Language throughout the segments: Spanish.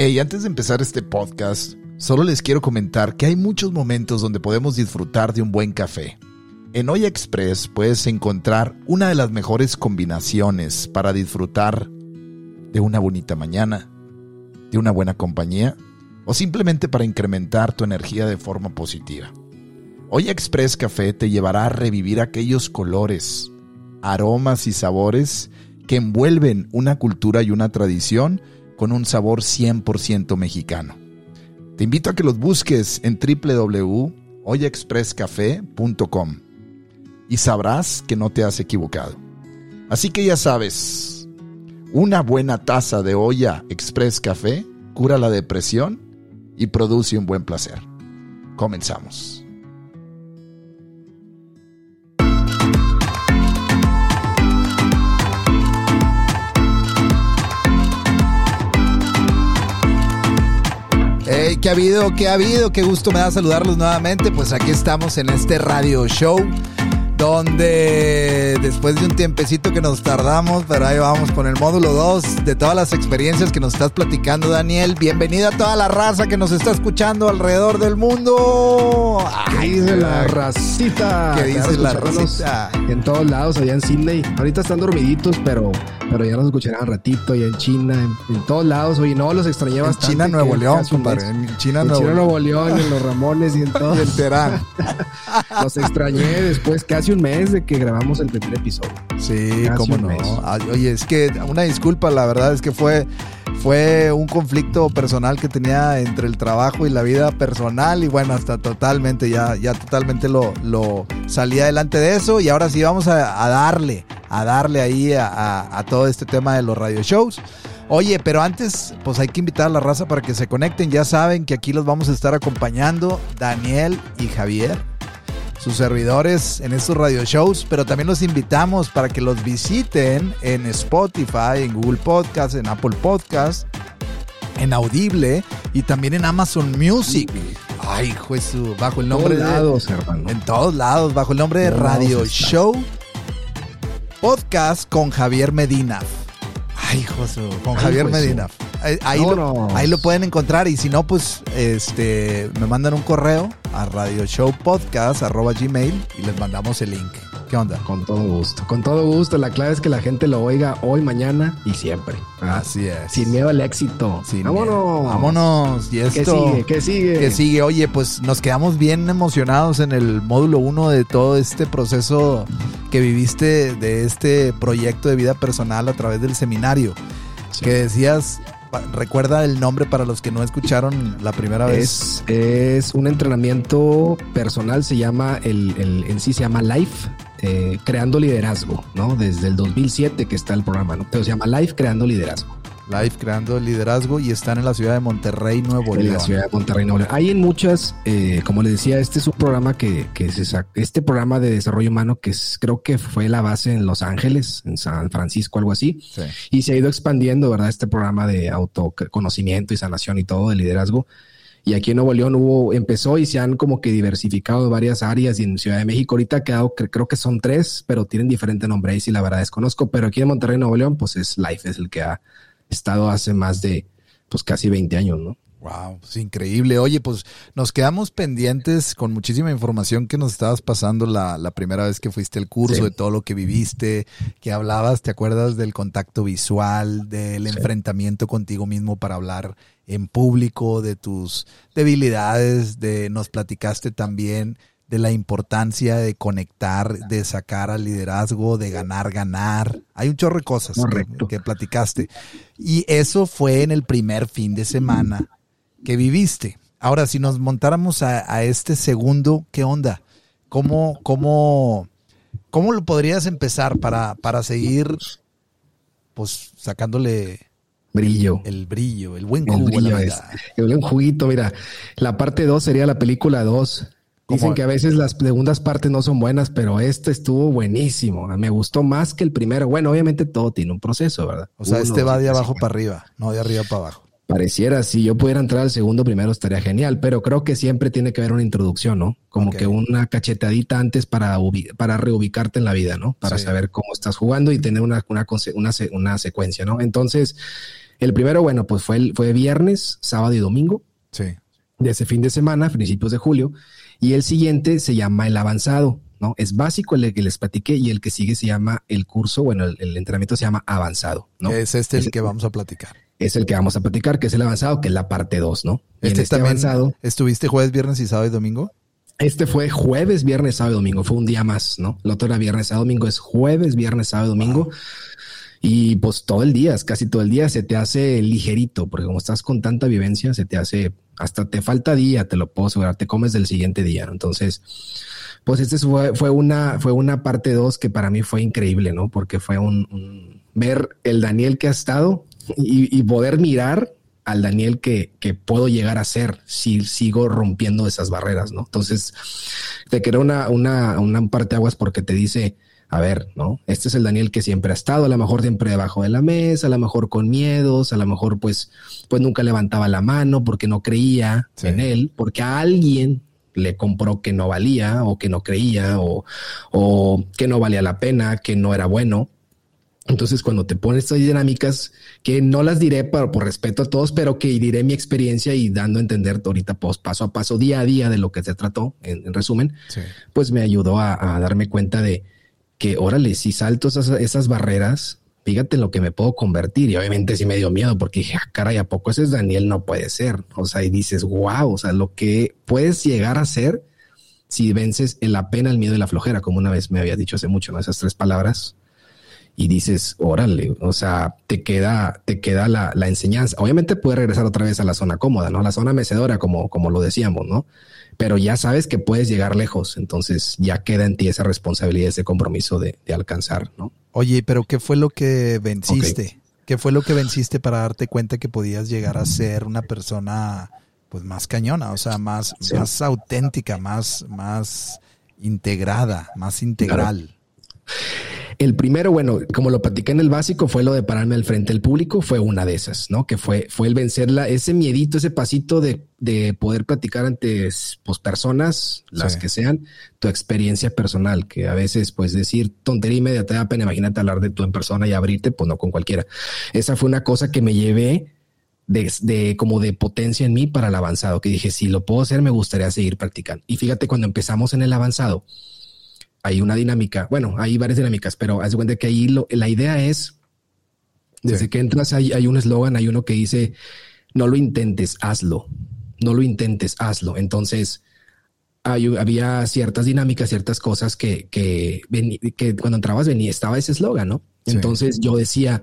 Hey, antes de empezar este podcast, solo les quiero comentar que hay muchos momentos donde podemos disfrutar de un buen café. En Hoy Express puedes encontrar una de las mejores combinaciones para disfrutar de una bonita mañana, de una buena compañía o simplemente para incrementar tu energía de forma positiva. Hoy Express Café te llevará a revivir aquellos colores, aromas y sabores que envuelven una cultura y una tradición con un sabor 100% mexicano. Te invito a que los busques en www.hoyexpresscafé.com y sabrás que no te has equivocado. Así que ya sabes, una buena taza de olla Express Café cura la depresión y produce un buen placer. Comenzamos. Hey, ¿qué ha habido? ¿Qué ha habido? Qué gusto me da saludarlos nuevamente. Pues aquí estamos en este radio show donde después de un tiempecito que nos tardamos, pero ahí vamos con el módulo 2 de todas las experiencias que nos estás platicando, Daniel. Bienvenida a toda la raza que nos está escuchando alrededor del mundo. ¿Qué dice la racita? ¿Qué dice la racita? En todos lados, allá en Sydney. Ahorita están dormiditos, pero, pero ya nos escucharán ratito, allá en China, en, todos lados. Oye, no, los extrañé bastante. En China, Nuevo León, compadre. En China, en China, Nuevo León, en los Ramones y en todo. y en Terán. los extrañé después casi un mes de que grabamos el primer episodio. Sí, cómo no. oye, es que una disculpa, la verdad es que fue, fue un conflicto personal que tenía entre el trabajo y la vida personal y bueno, hasta totalmente, ya, ya totalmente lo, lo salí adelante de eso y ahora sí vamos a, darle, a darle ahí a, a todo este tema de los radio shows. Oye, pero antes, pues hay que invitar a la raza para que se conecten. Ya saben que aquí los vamos a estar acompañando Daniel y Javier sus servidores en estos radio shows, pero también los invitamos para que los visiten en Spotify, en Google Podcast, en Apple Podcast, en Audible y también en Amazon Music. Ay, Jesús, bajo el nombre de. lados, hermano. En todos lados, bajo el nombre de Radio Show Podcast con Javier Medina. Ay, Josué, con Javier Medina. Ahí, lo, ahí, lo, pueden encontrar y si no, pues este me mandan un correo a radioshowpodcast.gmail y les mandamos el link. ¿Qué onda? Con todo gusto, con todo gusto. La clave es que la gente lo oiga hoy, mañana y siempre. Así es. Sin miedo al éxito. vámonos. Vámonos. Y esto, ¿Qué sigue? ¿Qué sigue? ¿Qué sigue? Oye, pues nos quedamos bien emocionados en el módulo 1 de todo este proceso que viviste de este proyecto de vida personal a través del seminario. Que decías, Recuerda el nombre para los que no escucharon la primera vez. Es, un entrenamiento personal, se llama, el, en sí se llama Life, eh, Creando Liderazgo, ¿no? Desde el 2007 que está el programa, ¿no? Pero se llama Life Creando Liderazgo. Live creando liderazgo y están en la ciudad de Monterrey, Nuevo León. En la ciudad de Monterrey, Nuevo León. Hay en muchas, eh, como les decía, este es un programa que, que se este programa de desarrollo humano que creo que fue la base en Los Ángeles, en San Francisco, algo así. Y se ha ido expandiendo, ¿verdad? Este programa de autoconocimiento y sanación y todo de liderazgo. Y aquí en Nuevo León hubo, empezó y se han como que diversificado varias áreas y en Ciudad de México ahorita ha quedado, creo que son tres, pero tienen diferente nombre y si la verdad desconozco, pero aquí en Monterrey, Nuevo León, pues es Life, es el que ha estado hace más de, pues casi 20 años, ¿no? Wow, es increíble. Oye, pues nos quedamos pendientes con muchísima información que nos estabas pasando la, la primera vez que fuiste al curso, de todo lo que viviste, que hablabas, ¿te acuerdas del contacto visual, del enfrentamiento contigo mismo para hablar en público, de tus debilidades, de nos platicaste también de la importancia de conectar, de sacar al liderazgo, de ganar, ganar. Hay un chorro de cosas que, platicaste. Y eso fue en el primer fin de semana que viviste. Ahora, si nos montáramos a, este segundo, ¿qué onda? ¿Cómo, cómo, cómo lo podrías empezar para, para seguir pues sacándole brillo. El brillo, el buen jugo. El, brillo el buen juguito, mira. La parte 2 sería la película 2. Dicen que a veces las segundas partes no son buenas, pero este estuvo buenísimo. Me gustó más que el primero. Bueno, obviamente todo tiene un proceso, ¿verdad? O sea, este va de abajo para arriba, no de arriba para abajo. Pareciera, si yo pudiera entrar al segundo primero estaría genial, pero creo que siempre tiene que haber una introducción, ¿no? Como que una cachetadita antes para, para reubicarte en la vida, ¿no? Para saber cómo estás jugando y tener una, una, una, una secuencia, ¿no? Entonces, El primero, bueno, pues fue, fue viernes, sábado y domingo. Sí. De ese fin de semana, principios de julio. Y el siguiente se llama el avanzado, ¿no? Es básico el que les platiqué y el que sigue se llama el curso, bueno, el, entrenamiento se llama avanzado, ¿no? Es este el que vamos a platicar. Es el que vamos a platicar, que es el avanzado, que es la parte 2, ¿no? Este, este avanzado. ¿Estuviste jueves, viernes y sábado y domingo? Este fue jueves, viernes, sábado y domingo. Fue un día más, ¿no? El otro era viernes, sábado, domingo. Es jueves, viernes, sábado, domingo. Y pues todo el día, es casi todo el día se te hace ligerito, porque como estás con tanta vivencia, se te hace, hasta te falta día, te lo puedo asegurar, te comes del siguiente día. Entonces, pues este fue, fue una, fue una parte dos que para mí fue increíble, ¿no? Porque fue un, ver el Daniel que ha estado y, y poder mirar al Daniel que, que, puedo llegar a ser si sigo rompiendo esas barreras, ¿no? Entonces, te quiero una, una, una parte aguas porque te dice, a ver, ¿no? Este es el Daniel que siempre ha estado, a lo mejor siempre debajo de la mesa, a lo mejor con miedos, a lo mejor pues, pues nunca levantaba la mano porque no creía en él, porque a alguien le compró que no valía o que no creía o, o que no valía la pena, que no era bueno. Entonces, cuando te pones estas dinámicas, que no las diré por, por, respeto a todos, pero que diré mi experiencia y dando a entender ahorita pues, paso a paso, día a día de lo que se trató, en, resumen, pues me ayudó a, darme cuenta de que, órale, si salto esas, esas barreras, fíjate en lo que me puedo convertir. Y obviamente sí me dio miedo porque dije, ah, caray, ¿a poco ese es Daniel? No puede ser. O sea, y dices, wow, o sea, lo que puedes llegar a ser si vences la pena, el miedo y la flojera, como una vez me había dicho hace mucho, ¿no? Esas tres palabras y dices, órale, o sea, te queda, te queda la, la, enseñanza. Obviamente puedes regresar otra vez a la zona cómoda, ¿no? La zona mecedora, como, como lo decíamos, ¿no? Pero ya sabes que puedes llegar lejos, entonces ya queda en ti esa responsabilidad, ese compromiso de, de alcanzar, ¿no? Oye, pero ¿qué fue lo que venciste? ¿Qué fue lo que venciste para darte cuenta que podías llegar a ser una persona, pues, más cañona, o sea, más, más auténtica, más, más integrada, más integral? El primero, bueno, como lo platiqué en el básico, fue lo de pararme al frente del público, fue una de esas, ¿no? Que fue, fue el vencerla, ese miedito, ese pasito de, de poder platicar ante pues, personas, las que sean, tu experiencia personal, que a veces, pues decir tontería y media te da pena, imagínate hablar de tú en persona y abrirte, pues no con cualquiera. Esa fue una cosa que me llevé de, de, como de potencia en mí para el avanzado, que dije, si lo puedo hacer, me gustaría seguir practicando. Y fíjate, cuando empezamos en el avanzado, hay una dinámica, bueno, hay varias dinámicas, pero haz cuenta que ahí la idea es, desde que entras hay, hay un eslogan, hay uno que dice, no lo intentes, hazlo, no lo intentes, hazlo. Entonces, hay, había ciertas dinámicas, ciertas cosas que, que, que cuando entrabas venía, estaba ese eslogan, ¿no? Entonces yo decía,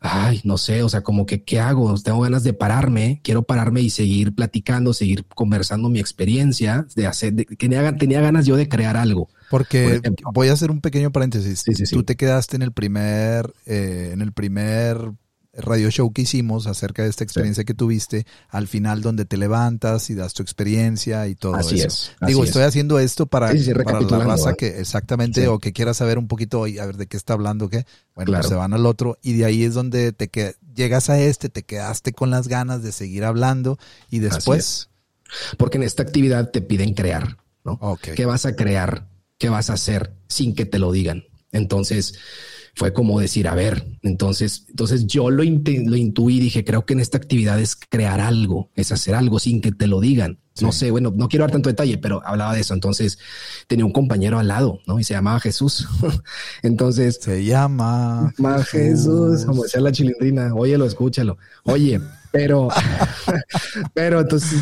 ay, no sé, o sea, como que, ¿qué hago? Tengo ganas de pararme, quiero pararme y seguir platicando, seguir conversando mi experiencia, de hacer, de, tenía, tenía ganas yo de crear algo. Porque voy a hacer un pequeño paréntesis. Sí, sí, Tú te quedaste en el primer, eh, en el primer radio show que hicimos acerca de esta experiencia que tuviste, al final donde te levantas y das tu experiencia y todo así eso. Es, Digo, estoy haciendo esto para, para la raza que exactamente o que quiera saber un poquito y a ver de qué está hablando, qué. Bueno, pues se van al otro y de ahí es donde te que, llegas a este, te quedaste con las ganas de seguir hablando y después. Porque en esta actividad te piden crear, ¿no? ¿Qué vas a crear? ¿Qué vas a hacer sin que te lo digan? Entonces, fue como decir, a ver, entonces, entonces yo lo, lo intuí, dije, creo que en esta actividad es crear algo, es hacer algo sin que te lo digan. No sé, bueno, no quiero dar tanto detalle, pero hablaba de eso. Entonces tenía un compañero al lado, ¿no? Y se llamaba Jesús. entonces. Se llama. Jesús. Jesús, como decía la chilindrina. Óyelo, escúchalo. Oye, pero, pero entonces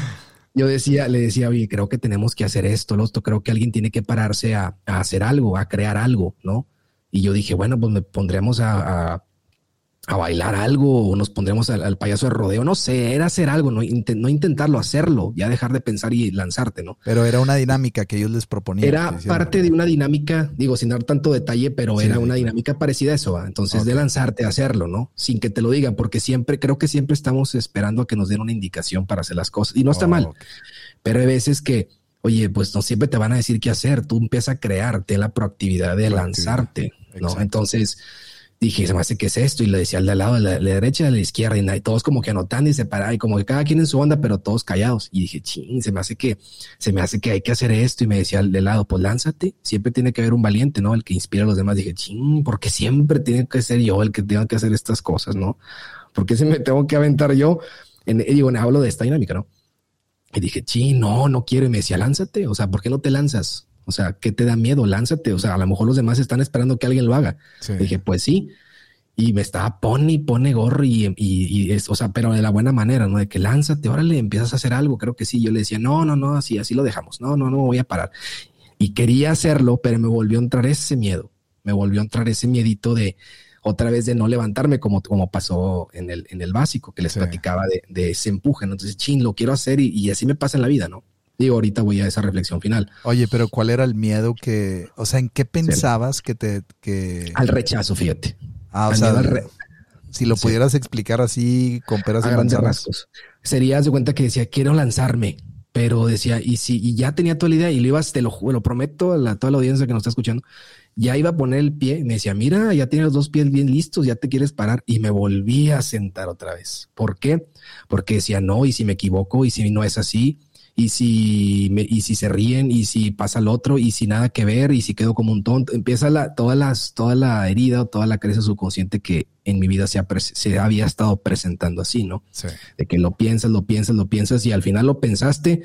yo decía, le decía, oye, creo que tenemos que hacer esto, esto, creo que alguien tiene que pararse a, hacer algo, a crear algo, ¿no? Y yo dije, bueno, pues me pondremos a, bailar algo o nos pondremos al, payaso de rodeo. No sé, era hacer algo, no, no, intentarlo, hacerlo, ya dejar de pensar y lanzarte, ¿no? Pero era una dinámica que ellos les proponían. Era parte de una dinámica, digo, sin dar tanto detalle, pero era una dinámica parecida a eso. Entonces, de lanzarte a hacerlo, ¿no? Sin que te lo digan, porque siempre, creo que siempre estamos esperando a que nos den una indicación para hacer las cosas. Y no está mal, pero hay veces que oye, pues no siempre te van a decir qué hacer, tú empiezas a crearte la proactividad de lanzarte, ¿no? Entonces dije, se me hace que es esto, y le decía al de al lado, de la, derecha, de la izquierda, y, todos como que anotando y separados, y como que cada quien en su onda, pero todos callados. Y dije, ching, se me hace que, se me hace que hay que hacer esto, y me decía al de lado, pues lánzate, siempre tiene que haber un valiente, ¿no? El que inspira a los demás. Dije, ching, porque siempre tiene que ser yo el que tenga que hacer estas cosas, ¿no? ¿Por qué se me tengo que aventar yo? En, digo, hablo de esta dinámica, ¿no? Y dije, sí, no, no quiero. Y me decía, lánzate. O sea, ¿por qué no te lanzas? O sea, ¿qué te da miedo? Lánzate. O sea, a lo mejor los demás están esperando que alguien lo haga. Dije, pues sí. Y me estaba pone y pone gorro y, y, es, o sea, pero de la buena manera, ¿no? De que lánzate, órale, empiezas a hacer algo. Creo que sí. Yo le decía, no, no, no, así, así lo dejamos. No, no, no voy a parar. Y quería hacerlo, pero me volvió a entrar ese miedo. Me volvió a entrar ese miedito de, otra vez de no levantarme como, como pasó en el, en el básico que les platicaba de, de, ese empuje. Entonces, chin, lo quiero hacer y, así me pasa en la vida, ¿no? Digo, ahorita voy a esa reflexión final. Oye, pero ¿cuál era el miedo que, o sea, en qué pensabas que te, que... Al rechazo, fíjate. Ah, o sea, si lo pudieras explicar así con peras y manzanas. Sería, de cuenta que decía, quiero lanzarme, pero decía, y si, y ya tenía toda la idea y lo ibas, te lo, lo prometo a toda la audiencia que nos está escuchando, ya iba a poner el pie, me decía, mira, ya tienes los dos pies bien listos, ya te quieres parar y me volví a sentar otra vez. ¿Por qué? Porque decía, no, y si me equivoco, y si no es así, y si, me, y si se ríen, y si pasa el otro, y si nada que ver, y si quedo como un tonto, empieza la, todas las, toda la herida o toda la creencia subconsciente que en mi vida se, se había estado presentando así, ¿no? Sí. De que lo piensas, lo piensas, lo piensas, y al final lo pensaste,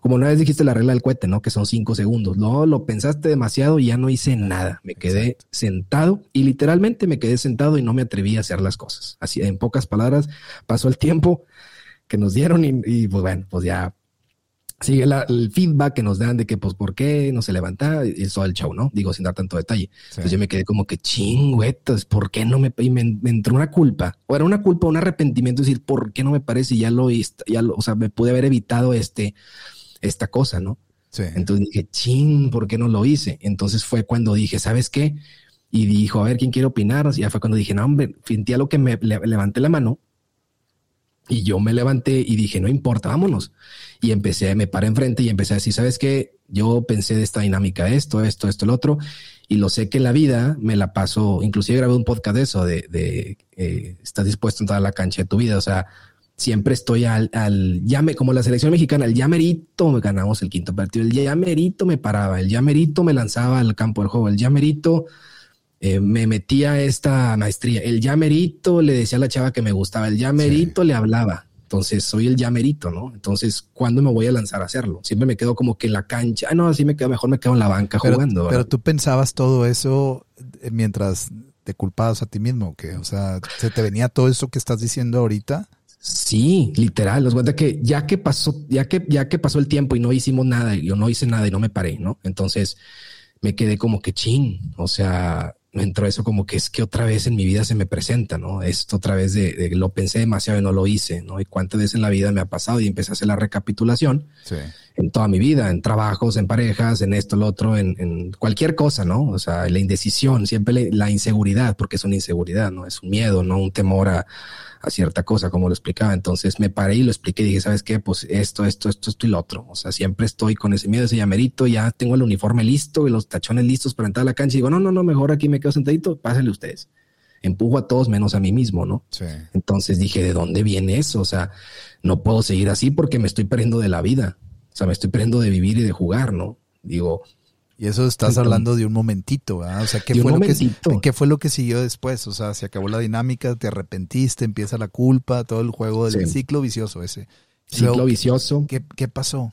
como una vez dijiste la regla del cohete, ¿no? Que son cinco segundos. No, lo pensaste demasiado y ya no hice nada. Me quedé sentado y literalmente me quedé sentado y no me atreví a hacer las cosas. Así, en pocas palabras, pasó el tiempo que nos dieron y, pues bueno, pues ya sigue el feedback que nos dan de que, pues, ¿por qué no se levanta? Y eso el show, ¿no? Digo, sin dar tanto detalle. Entonces yo me quedé como que chingüetos, ¿por qué no me, y me, entró una culpa? O era una culpa, un arrepentimiento, decir, ¿por qué no me parece? Ya lo, ya lo, o sea, me pude haber evitado este, esta cosa, ¿no? Sí. Entonces dije, ching, ¿por qué no lo hice? Entonces fue cuando dije, ¿sabes qué? Y dijo, a ver, ¿quién quiere opinar? Y ya fue cuando dije, no, hombre, sentía lo que me levanté la mano y yo me levanté y dije, no importa, vámonos. Y empecé, me paré enfrente y empecé a decir, ¿sabes qué? Yo pensé de esta dinámica, esto, esto, esto, el otro. Y lo sé que en la vida me la paso, inclusive grabé un podcast de eso, de, de eh, estás dispuesto a entrar la cancha de tu vida. O sea, siempre estoy al, al llame, como la selección mexicana, el llamerito me ganamos el quinto partido, el llamerito me paraba, el llamerito me lanzaba al campo del juego, el llamerito eh, me metía a esta maestría, el llamerito le decía a la chava que me gustaba, el llamerito le hablaba. Entonces soy el llamerito, ¿no? Entonces, ¿cuándo me voy a lanzar a hacerlo? Siempre me quedo como que en la cancha. Ah, no, así me quedo, mejor me quedo en la banca jugando. Pero tú pensabas todo eso eh, mientras te culpabas a ti mismo, que, o sea, se te venía todo eso que estás diciendo ahorita. Sí, literal. Nos cuenta que ya que pasó, ya que, ya que pasó el tiempo y no hicimos nada, yo no hice nada y no me paré, ¿no? Entonces me quedé como que chin. O sea, me entró eso como que es que otra vez en mi vida se me presenta, ¿no? Esto otra vez de, lo pensé demasiado y no lo hice, ¿no? Y cuántas veces en la vida me ha pasado y empecé a hacer la recapitulación en toda mi vida, en trabajos, en parejas, en esto, lo otro, en, en cualquier cosa, ¿no? O sea, la indecisión, siempre la inseguridad, porque es una inseguridad, ¿no? Es un miedo, no un temor a, a cierta cosa, como lo explicaba. Entonces me paré y lo expliqué y dije, ¿sabes qué? Pues esto, esto, esto, esto y lo otro. O sea, siempre estoy con ese miedo, ese llamerito, ya tengo el uniforme listo y los tachones listos para entrar a la cancha y digo, no, no, no, mejor aquí me quedo sentadito, pásenle ustedes. Empujo a todos menos a mí mismo, ¿no? Sí. Entonces dije, ¿de dónde viene eso? O sea, no puedo seguir así porque me estoy perdiendo de la vida. O sea, me estoy perdiendo de vivir y de jugar, ¿no? Digo, y eso estás hablando de un momentito, ¿verdad? O sea, ¿qué fue, lo que, ¿qué fue lo que siguió después? O sea, se acabó la dinámica, te arrepentiste, empieza la culpa, todo el juego del ciclo vicioso ese. Ciclo vicioso. ¿qué, ¿Qué pasó?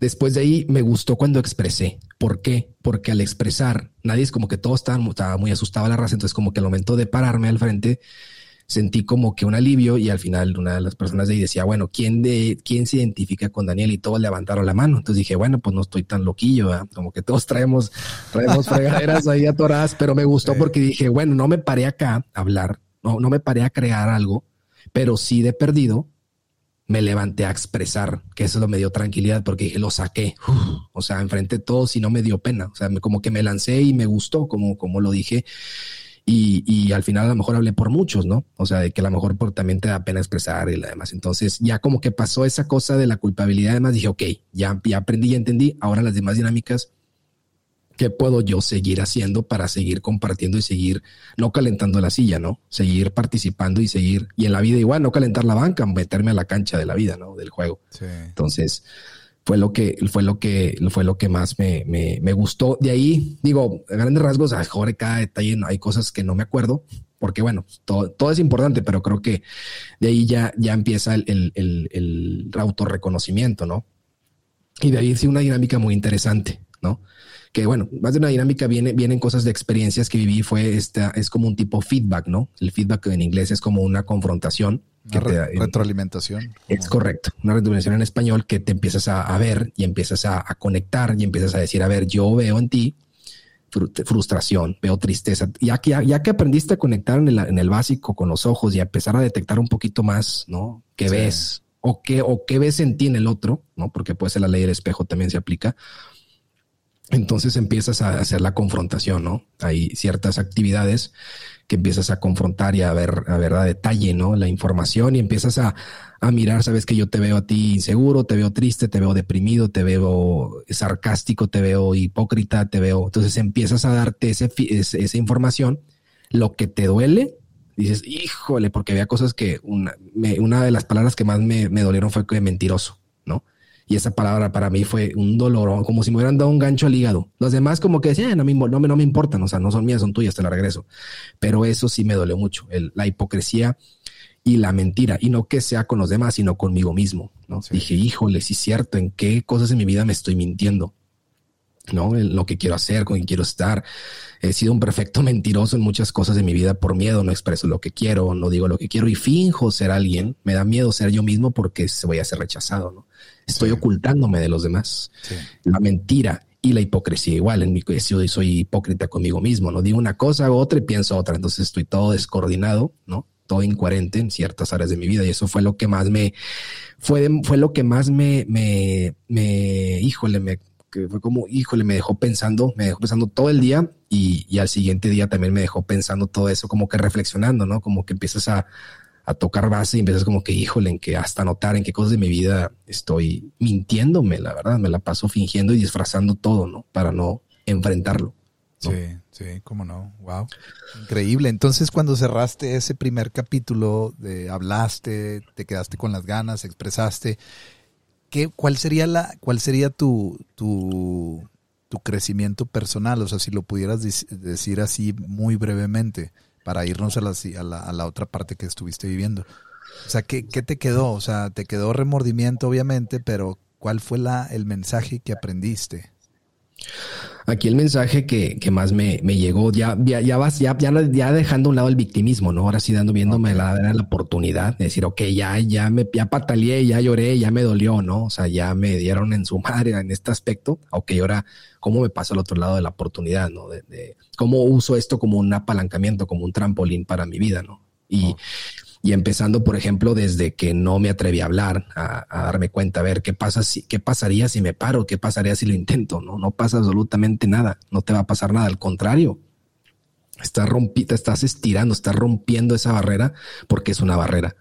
Después de ahí me gustó cuando expresé. ¿Por qué? Porque al expresar, nadie es como que todos estaban, estaba muy asustado a la raza, entonces como que al momento de pararme al frente, sentí como que un alivio y al final una de las personas de ahí decía, bueno, ¿quién, de, quién se identifica con Daniel? Y todos levantaron la mano. Entonces dije, bueno, pues no estoy tan loquillo, como que todos traemos, traemos fregaderas ahí atoradas, pero me gustó porque dije, bueno, no me paré acá a hablar, no, no me paré a crear algo, pero sí de perdido me levanté a expresar, que eso me dio tranquilidad porque dije, lo saqué, o sea, enfrente de todos y no me dio pena, o sea, como que me lancé y me gustó, como, como lo dije y, y, al final a lo mejor hablé por muchos, ¿no? O sea, de que a lo mejor por, también te da pena expresar y demás. Entonces ya como que pasó esa cosa de la culpabilidad, además dije, ok, ya, ya aprendí y entendí, ahora las demás dinámicas, ¿qué puedo yo seguir haciendo para seguir compartiendo y seguir no calentando la silla, ¿no? Seguir participando y seguir, y en la vida igual, no calentar la banca, meterme a la cancha de la vida, ¿no? Del juego. Sí. Entonces, fue lo que fue lo que fue lo que más me, me, me gustó. De ahí, digo, grandes rasgos, a mejor cada detalle hay cosas que no me acuerdo, Porque bueno, todo, todo es importante, pero creo que de ahí ya, ya empieza el, el, el, el autorreconocimiento, ¿no? Y de ahí sí una dinámica muy interesante, ¿no? Que bueno, más de una dinámica viene, vienen cosas de experiencias que viví, fue esta, es como un tipo feedback, ¿no? El feedback en inglés es como una confrontación. Que retroalimentación. Es correcto, una retroalimentación en español que te empiezas a, ver y empiezas a, conectar y empiezas a decir, a ver, yo veo en ti frustración, veo tristeza. Ya que, ya, que aprendiste a conectar en el, en el, básico con los ojos y a empezar a detectar un poquito más, ¿no? ¿Qué ves? O qué, o qué ves en ti en el otro, ¿no? Porque puede ser la ley del espejo también se aplica. Entonces empiezas a hacer la confrontación, ¿no? Hay ciertas actividades que empiezas a confrontar y a ver, a ver a detalle, ¿no? La información y empiezas a, a mirar, sabes que yo te veo a ti inseguro, te veo triste, te veo deprimido, te veo sarcástico, te veo hipócrita, te veo. Entonces empiezas a darte ese, esa información, lo que te duele, dices, híjole, porque había cosas que una, una de las palabras que más me, me dolieron fue que mentiroso, ¿no? Y esa palabra para mí fue un dolor, como si me hubieran dado un gancho al hígado. Los demás como que decían, no, me, no, me, no me importan, o sea, no son mías, son tuyas, te la regreso. Pero eso sí me dolió mucho, el, la hipocresía y la mentira, y no que sea con los demás, sino conmigo mismo. ¿no? Dije, híjole, sí es cierto, en qué cosas en mi vida me estoy mintiendo. ¿no? En lo que quiero hacer, con quien quiero estar. He sido un perfecto mentiroso en muchas cosas de mi vida por miedo, no expreso lo que quiero, no digo lo que quiero y finjo ser alguien. Me da miedo ser yo mismo porque se voy a ser rechazado, ¿no? Estoy ocultándome de los demás. La mentira y la hipocresía igual. En mi caso soy hipócrita conmigo mismo, no digo una cosa, otra y pienso otra. Entonces estoy todo descoordinado, ¿no? Todo incoherente en ciertas áreas de mi vida y eso fue lo que más me fue, fue lo que más me, me, me, híjole, me, que fue como, híjole, me dejó pensando, me dejó pensando todo el día y, y al siguiente día también me dejó pensando todo eso, como que reflexionando, ¿no? Como que empiezas a, a tocar base y empiezas como que, híjole, en que hasta notar en qué cosas de mi vida estoy mintiéndome, la verdad, me la paso fingiendo y disfrazando todo, ¿no? Para no enfrentarlo. Sí, sí, cómo no, wow. Increíble. Entonces, cuando cerraste ese primer capítulo, de hablaste, te quedaste con las ganas, expresaste, ¿qué, cuál sería la, cuál sería tu, tu, tu crecimiento personal? O sea, si lo pudieras decir así muy brevemente para irnos a la, a la, otra parte que estuviste viviendo. O sea, ¿qué, ¿qué, te quedó? O sea, te quedó remordimiento, obviamente, pero ¿cuál fue la, el mensaje que aprendiste? Aquí el mensaje que, que más me, me, llegó, ya, ya, ya vas, ya, ya, ya, dejando a un lado el victimismo, ¿no? Ahora sí dando, viéndome la, la oportunidad de decir, ok, ya, ya me, ya pataleé, ya lloré, ya me dolió, ¿no? O sea, ya me dieron en su madre en este aspecto. Ok, ahora, ¿cómo me paso al otro lado de la oportunidad, ¿no? De, de cómo uso esto como un apalancamiento, como un trampolín para mi vida, ¿no? Y, y empezando, por ejemplo, desde que no me atreví a hablar, a, darme cuenta, a ver qué pasa si, qué pasaría si me paro, qué pasaría si lo intento. No, no pasa absolutamente nada. No te va a pasar nada. Al contrario, estás rompiendo, estás estirando, estás rompiendo esa barrera porque es una barrera.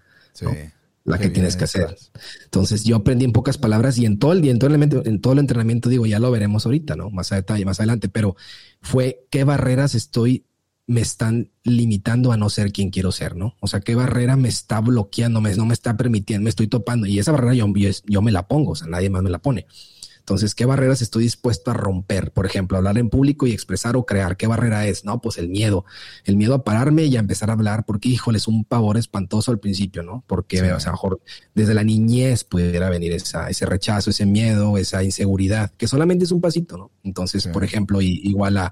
La que tienes que hacer. Entonces yo aprendí en pocas palabras y en todo el día, en todo el, en todo el entrenamiento, digo, ya lo veremos ahorita, ¿no? Más a detalle, más adelante, pero fue qué barreras estoy me están limitando a no ser quien quiero ser, ¿no? O sea, qué barrera me está bloqueando, me, no me está permitiendo, me estoy topando y esa barrera yo, yo, me la pongo, o sea, nadie más me la pone. Entonces, ¿qué barreras estoy dispuesto a romper? Por ejemplo, hablar en público y expresar o crear. ¿Qué barrera es? No, pues el miedo. El miedo a pararme y a empezar a hablar porque, híjole, es un pavor espantoso al principio, ¿no? Porque, o sea, mejor desde la niñez pudiera venir esa, ese rechazo, ese miedo, esa inseguridad, que solamente es un pasito, ¿no? Entonces, por ejemplo, igual a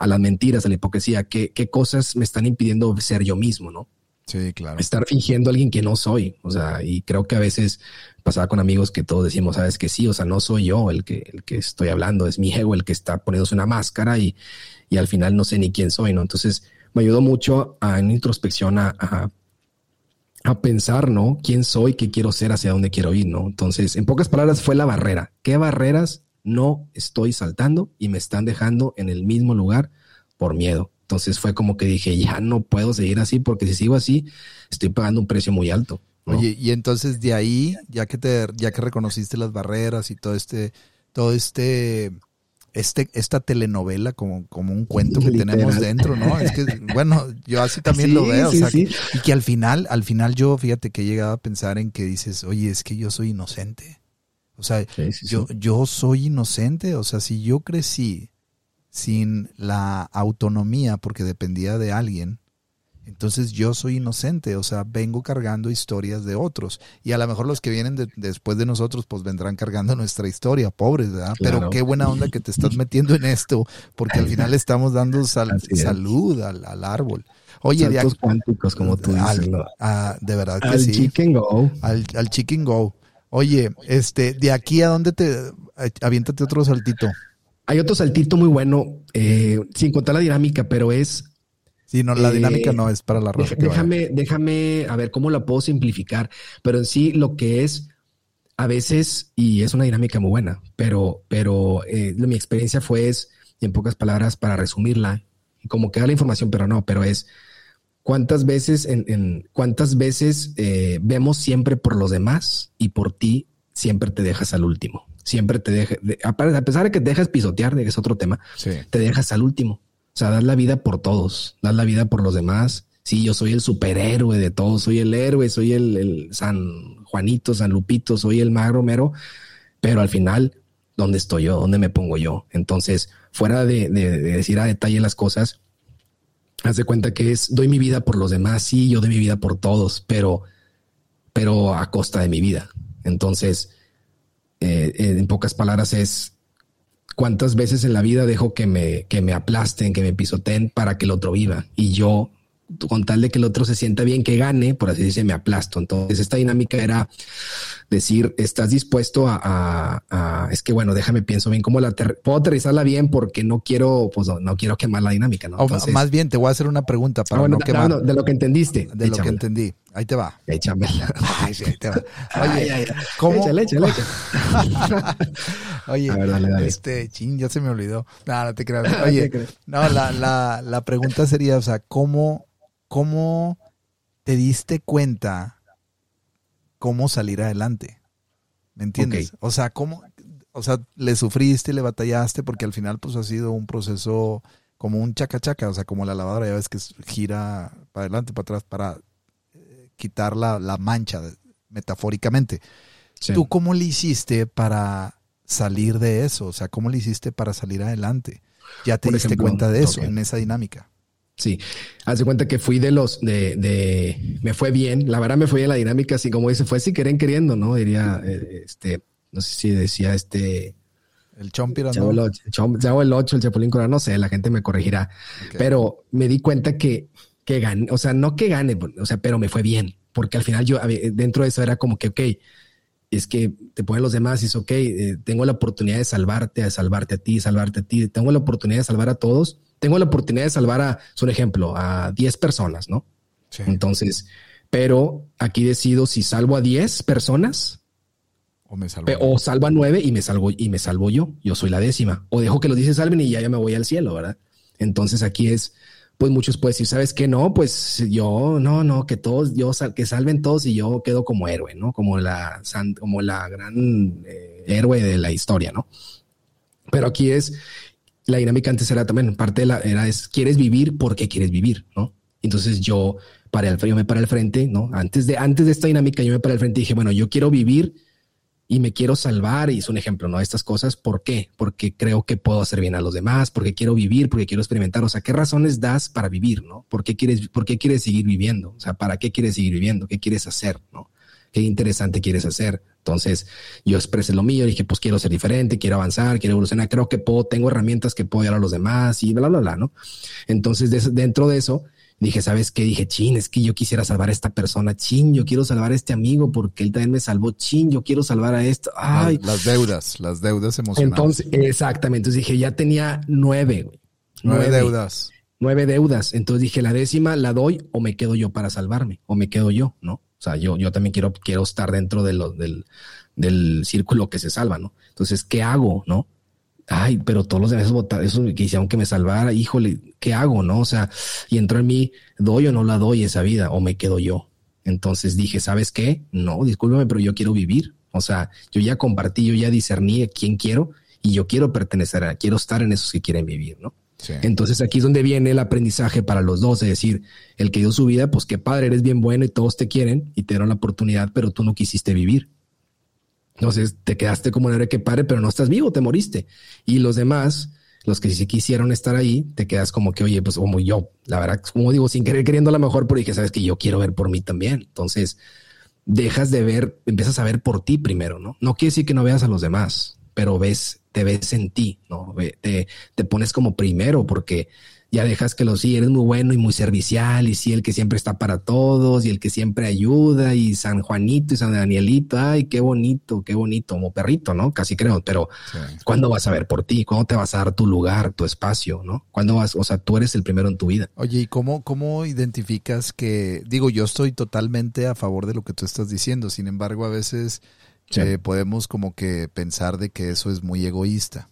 a las mentiras, a la hipocresía, qué, qué cosas me están impidiendo ser yo mismo, ¿no? Sí, claro. Estar fingiendo a alguien que no soy. O sea, y creo que a veces pasaba con amigos que todos decimos, sabes que sí, o sea, no soy yo el que, el que estoy hablando, es mi ego el que está poniéndose una máscara y, y al final no sé ni quién soy, ¿no? Entonces me ayudó mucho a, en introspección a, a, a, pensar, ¿no? ¿Quién soy? ¿Qué quiero ser? ¿Hacia dónde quiero ir? ¿No? Entonces, en pocas palabras, fue la barrera. ¿Qué barreras no estoy saltando y me están dejando en el mismo lugar por miedo. Entonces fue como que dije, ya no puedo seguir así porque si sigo así, estoy pagando un precio muy alto. Oye, y entonces de ahí, ya que te, ya que reconociste las barreras y todo este, todo este, este, esta telenovela como, como un cuento que tenemos dentro, ¿no? Es que, bueno, yo así también lo veo. y que al final, al final yo, fíjate que he llegado a pensar en que dices, oye, es que yo soy inocente. O sea, yo, yo soy inocente. O sea, si yo crecí sin la autonomía, porque dependía de alguien, Entonces yo soy inocente, o sea, vengo cargando historias de otros. Y a lo mejor los que vienen después de nosotros, pues vendrán cargando nuestra historia, pobres, ¿verdad? Pero qué buena onda que te estás metiendo en esto, porque al final estamos dando salud al, árbol. Oye, Saltos cuánticos, como tú dices. de verdad que al Chicken go. Al, al chicken go. Oye, este, de aquí a dónde te aviéntate otro saltito. Hay otro saltito muy bueno, eh, sin contar la dinámica, pero es. Sí, no, la dinámica eh, no es para la raza. Déjame, déjame a ver cómo la puedo simplificar, pero en sí lo que es a veces, y es una dinámica muy buena, pero, pero eh, mi experiencia fue es, en pocas palabras, para resumirla, como que da la información, pero no, pero es cuántas veces, en, cuántas veces vemos siempre por los demás y por ti siempre te dejas al último siempre te deja, a pesar de que te dejas pisotear, que es otro tema, te dejas al último. O sea, das la vida por todos, das la vida por los demás. Sí, yo soy el superhéroe de todos, soy el héroe, soy el, San Juanito, San Lupito, soy el magro mero, pero al final, ¿dónde estoy yo? ¿Dónde me pongo yo? Entonces, fuera de, decir a detalle las cosas, haz de cuenta que es, doy mi vida por los demás, sí, yo doy mi vida por todos, pero, pero a costa de mi vida. Entonces, eh, en pocas palabras, es cuántas veces en la vida dejo que me, que me aplasten, que me pisoteen para que el otro viva. Y yo con tal de que el otro se sienta bien, que gane, por así decirse, me aplasto. Entonces, esta dinámica era decir, estás dispuesto a, es que bueno, déjame pienso bien cómo la puedo aterrizarla bien porque no quiero, pues no, quiero quemar la dinámica, ¿no? más bien, te voy a hacer una pregunta para ah, no quemar. de lo que entendiste. De lo que entendí. Ahí te va. Échamela. Ay, sí, ahí te va. Oye, ¿cómo? Échale, échale, Oye, este, ching, ya se me olvidó. No, no te creas. Oye, no, la, la, la pregunta sería, o sea, ¿cómo ¿cómo te diste cuenta cómo salir adelante? ¿Me entiendes? O sea, ¿cómo, o sea, le sufriste, le batallaste, porque al final pues ha sido un proceso como un chaca-chaca, o sea, como la lavadora, ya ves que gira para adelante, para atrás, para eh, quitar la, mancha, metafóricamente. ¿Tú cómo le hiciste para salir de eso? O sea, ¿cómo le hiciste para salir adelante? Ya te diste cuenta de eso en esa dinámica. Sí, hace cuenta que fui de los de, de, me fue bien. La verdad me fue bien la dinámica, así como dice, fue si querían queriendo, ¿no? Diría, eh, este, no sé si decía este. El Chompira, ¿no? El 8, el 8, el Chapulín Colorado, no sé, la gente me corregirá. Pero me di cuenta que, que gane, o sea, no que gane, o sea, pero me fue bien. Porque al final yo, dentro de eso era como que, ok, es que te ponen los demás y es, ok, eh, tengo la oportunidad de salvarte, de salvarte a ti, salvarte a ti, tengo la oportunidad de salvar a todos tengo la oportunidad de salvar a, es un ejemplo, a 10 personas, ¿no? Sí. Entonces, pero aquí decido si salvo a 10 personas o me salvo. O salvo a 9 y me salvo y me salvo yo. Yo soy la décima. O dejo que los 10 salven y ya, ya me voy al cielo, ¿verdad? Entonces aquí es, pues muchos pueden decir, ¿sabes qué? No, pues yo, no, no, que todos, yo, que salven todos y yo quedo como héroe, ¿no? Como la, como la gran eh, héroe de la historia, ¿no? Pero aquí es, la dinámica antes era también parte de la era es quieres vivir porque quieres vivir, ¿no? Entonces yo para el yo me para el frente, ¿no? Antes de antes de esta dinámica yo me para el frente y dije, bueno, yo quiero vivir y me quiero salvar y es un ejemplo, ¿no? Estas cosas, ¿por qué? Porque creo que puedo hacer bien a los demás, porque quiero vivir, porque quiero experimentar, o sea, ¿qué razones das para vivir, ¿no? ¿Por qué quieres por qué quieres seguir viviendo? O sea, ¿para qué quieres seguir viviendo? ¿Qué quieres hacer, ¿no? Qué interesante quieres hacer. Entonces yo expresé lo mío, dije, pues quiero ser diferente, quiero avanzar, quiero evolucionar, creo que puedo, tengo herramientas que puedo ayudar a los demás y bla, bla, bla, ¿no? Entonces dentro de eso dije, ¿sabes qué? Dije, chin, es que yo quisiera salvar a esta persona, chin, yo quiero salvar a este amigo porque él también me salvó, chin, yo quiero salvar a esto. Ay. Las, deudas, las deudas emocionales. Entonces, exactamente. Entonces dije, ya tenía nueve, güey. Nueve, deudas. Nueve deudas. Entonces dije, la décima la doy o me quedo yo para salvarme o me quedo yo, ¿no? O sea, yo, yo también quiero, quiero estar dentro de lo, del, del círculo que se salva, ¿no? Entonces, ¿qué hago, no? Ay, pero todos los demás votaron, eso que hicieron que me salvara, híjole, ¿qué hago, no? O sea, y entró en mí, ¿doy o no la doy esa vida o me quedo yo? Entonces dije, ¿sabes qué? No, discúlpame, pero yo quiero vivir. O sea, yo ya compartí, yo ya discerní quién quiero y yo quiero pertenecer a, quiero estar en esos que quieren vivir, ¿no? Entonces aquí es donde viene el aprendizaje para los dos, es decir, el que dio su vida, pues qué padre, eres bien bueno y todos te quieren y te dieron la oportunidad, pero tú no quisiste vivir. Entonces te quedaste como un héroe que padre, pero no estás vivo, te moriste. Y los demás, los que sí quisieron estar ahí, te quedas como que, oye, pues como yo, la verdad, como digo, sin querer queriendo a lo mejor, pero dije, sabes que yo quiero ver por mí también. Entonces, dejas de ver, empiezas a ver por ti primero, ¿no? No quiere decir que no veas a los demás, pero ves, te ves en ti, ¿no? Te, te pones como primero porque ya dejas que lo sí, eres muy bueno y muy servicial y sí, el que siempre está para todos y el que siempre ayuda y San Juanito y San Danielito, ay, qué bonito, qué bonito, como perrito, ¿no? Casi creo, pero ¿cuándo vas a ver por ti? ¿Cuándo te vas a dar tu lugar, tu espacio, ¿no? ¿Cuándo vas, o sea, tú eres el primero en tu vida? Oye, ¿y cómo, cómo identificas que, digo, yo estoy totalmente a favor de lo que tú estás diciendo, sin embargo, a veces eh, podemos como que pensar de que eso es muy egoísta.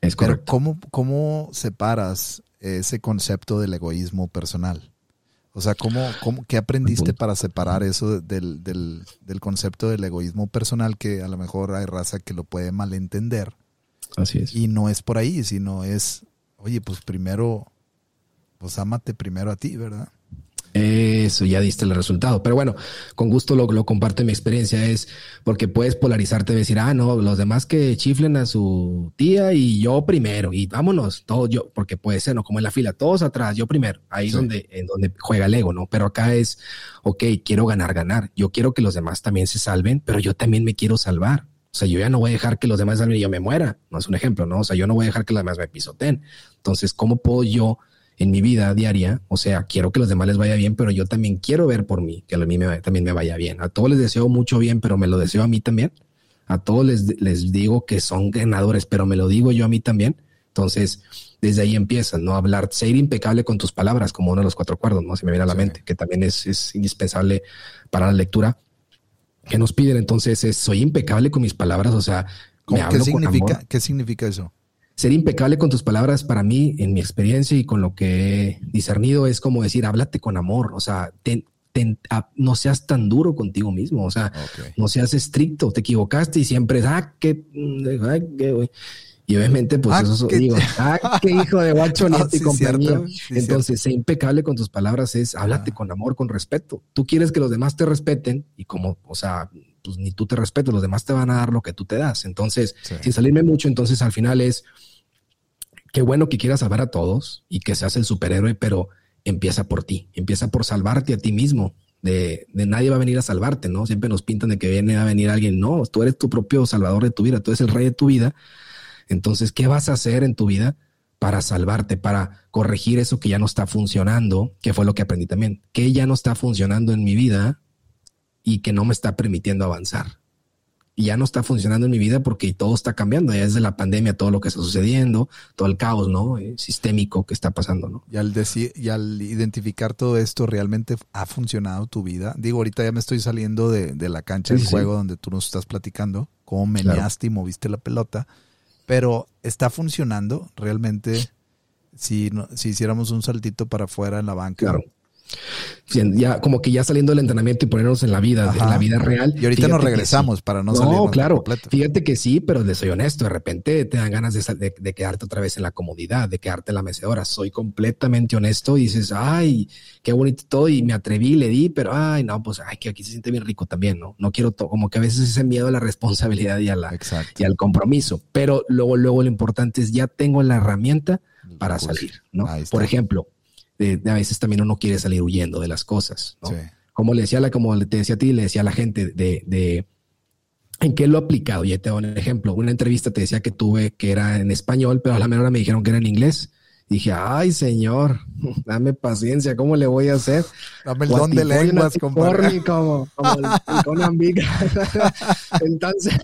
Es correcto. Pero ¿cómo, ¿cómo separas ese concepto del egoísmo personal? O sea, ¿cómo, cómo, ¿qué aprendiste para separar eso del, del, del, concepto del egoísmo personal que a lo mejor hay raza que lo puede malentender? Así es. Y no es por ahí, sino es, oye, pues primero, pues ámate primero a ti, ¿verdad? Eso ya diste el resultado. Pero bueno, con gusto lo, lo comparto mi experiencia es porque puedes polarizarte y decir, ah, no, los demás que chiflen a su tía y yo primero y vámonos, todos yo, porque puede ser, no como en la fila, todos atrás, yo primero, ahí es donde, en donde juega el ego, ¿no? Pero acá es, ok, quiero ganar, ganar. Yo quiero que los demás también se salven, pero yo también me quiero salvar. O sea, yo ya no voy a dejar que los demás salven y yo me muera. No es un ejemplo, ¿no? O sea, yo no voy a dejar que los demás me pisoten. Entonces, ¿cómo puedo yo en mi vida diaria. O sea, quiero que los demás les vaya bien, pero yo también quiero ver por mí, que a mí me, también me vaya bien. A todos les deseo mucho bien, pero me lo deseo a mí también. A todos les, les digo que son ganadores, pero me lo digo yo a mí también. Entonces, desde ahí empiezas, ¿no? Hablar, ser impecable con tus palabras, como uno de los cuatro cuerdos, ¿no? Se me viene a la mente, que también es, es indispensable para la lectura. que nos piden? Entonces, es, soy impecable con mis palabras, o sea, me ¿qué, significa, ¿qué significa eso? Ser impecable con tus palabras para mí, en mi experiencia y con lo que he discernido, es como decir, háblate con amor, o sea, no seas tan duro contigo mismo, o sea, no seas estricto, te equivocaste y siempre es, ah, qué, y obviamente, pues ah, eso digo, ah, qué hijo de guacho, y compañía. Entonces, ser impecable con tus palabras es, háblate ah. con amor, con respeto. Tú quieres que los demás te respeten y como, o sea, pues ni tú te respetas, los demás te van a dar lo que tú te das. Entonces, sin salirme mucho, entonces al final es, qué bueno que quieras salvar a todos y que seas el superhéroe, pero empieza por ti, empieza por salvarte a ti mismo. De, de, nadie va a venir a salvarte, ¿no? Siempre nos pintan de que viene a venir alguien. No, tú eres tu propio salvador de tu vida, tú eres el rey de tu vida. Entonces, ¿qué vas a hacer en tu vida para salvarte, para corregir eso que ya no está funcionando? Que fue lo que aprendí también. ¿Qué ya no está funcionando en mi vida y que no me está permitiendo avanzar. Y ya no está funcionando en mi vida porque todo está cambiando. Ya desde la pandemia, todo lo que está sucediendo, todo el caos, ¿no? Eh, sistémico que está pasando, ¿no? Y al decir, y al identificar todo esto, ¿realmente ha funcionado tu vida? Digo, ahorita ya me estoy saliendo de, la cancha del juego donde tú nos estás platicando, cómo meneaste y moviste la pelota. Pero ¿está funcionando realmente si, si hiciéramos un saltito para afuera en la banca? Claro ya como que ya saliendo del entrenamiento y ponernos en la vida, en la vida real. Y ahorita nos regresamos para no, salir. No, claro. Fíjate que sí, pero soy honesto. De repente te dan ganas de, de, quedarte otra vez en la comodidad, de quedarte en la mecedora. Soy completamente honesto y dices, ay, qué bonito todo. Y me atreví, le di, pero ay, no, pues ay, que aquí se siente bien rico también, ¿no? No quiero todo, como que a veces ese miedo a la responsabilidad y a la y al compromiso. Pero luego, luego lo importante es ya tengo la herramienta para salir, ¿no? Por ejemplo, a veces también uno quiere salir huyendo de las cosas. ¿no? Como le decía, la, como te decía a ti, le decía a la gente de, de en qué lo he aplicado. Ya te doy un ejemplo. Una entrevista te decía que tuve que era en español, pero a la menor me dijeron que era en inglés. Dije, ay, señor, dame paciencia, ¿cómo le voy a hacer? Dame el don de lenguas, compadre. Como, como el Entonces,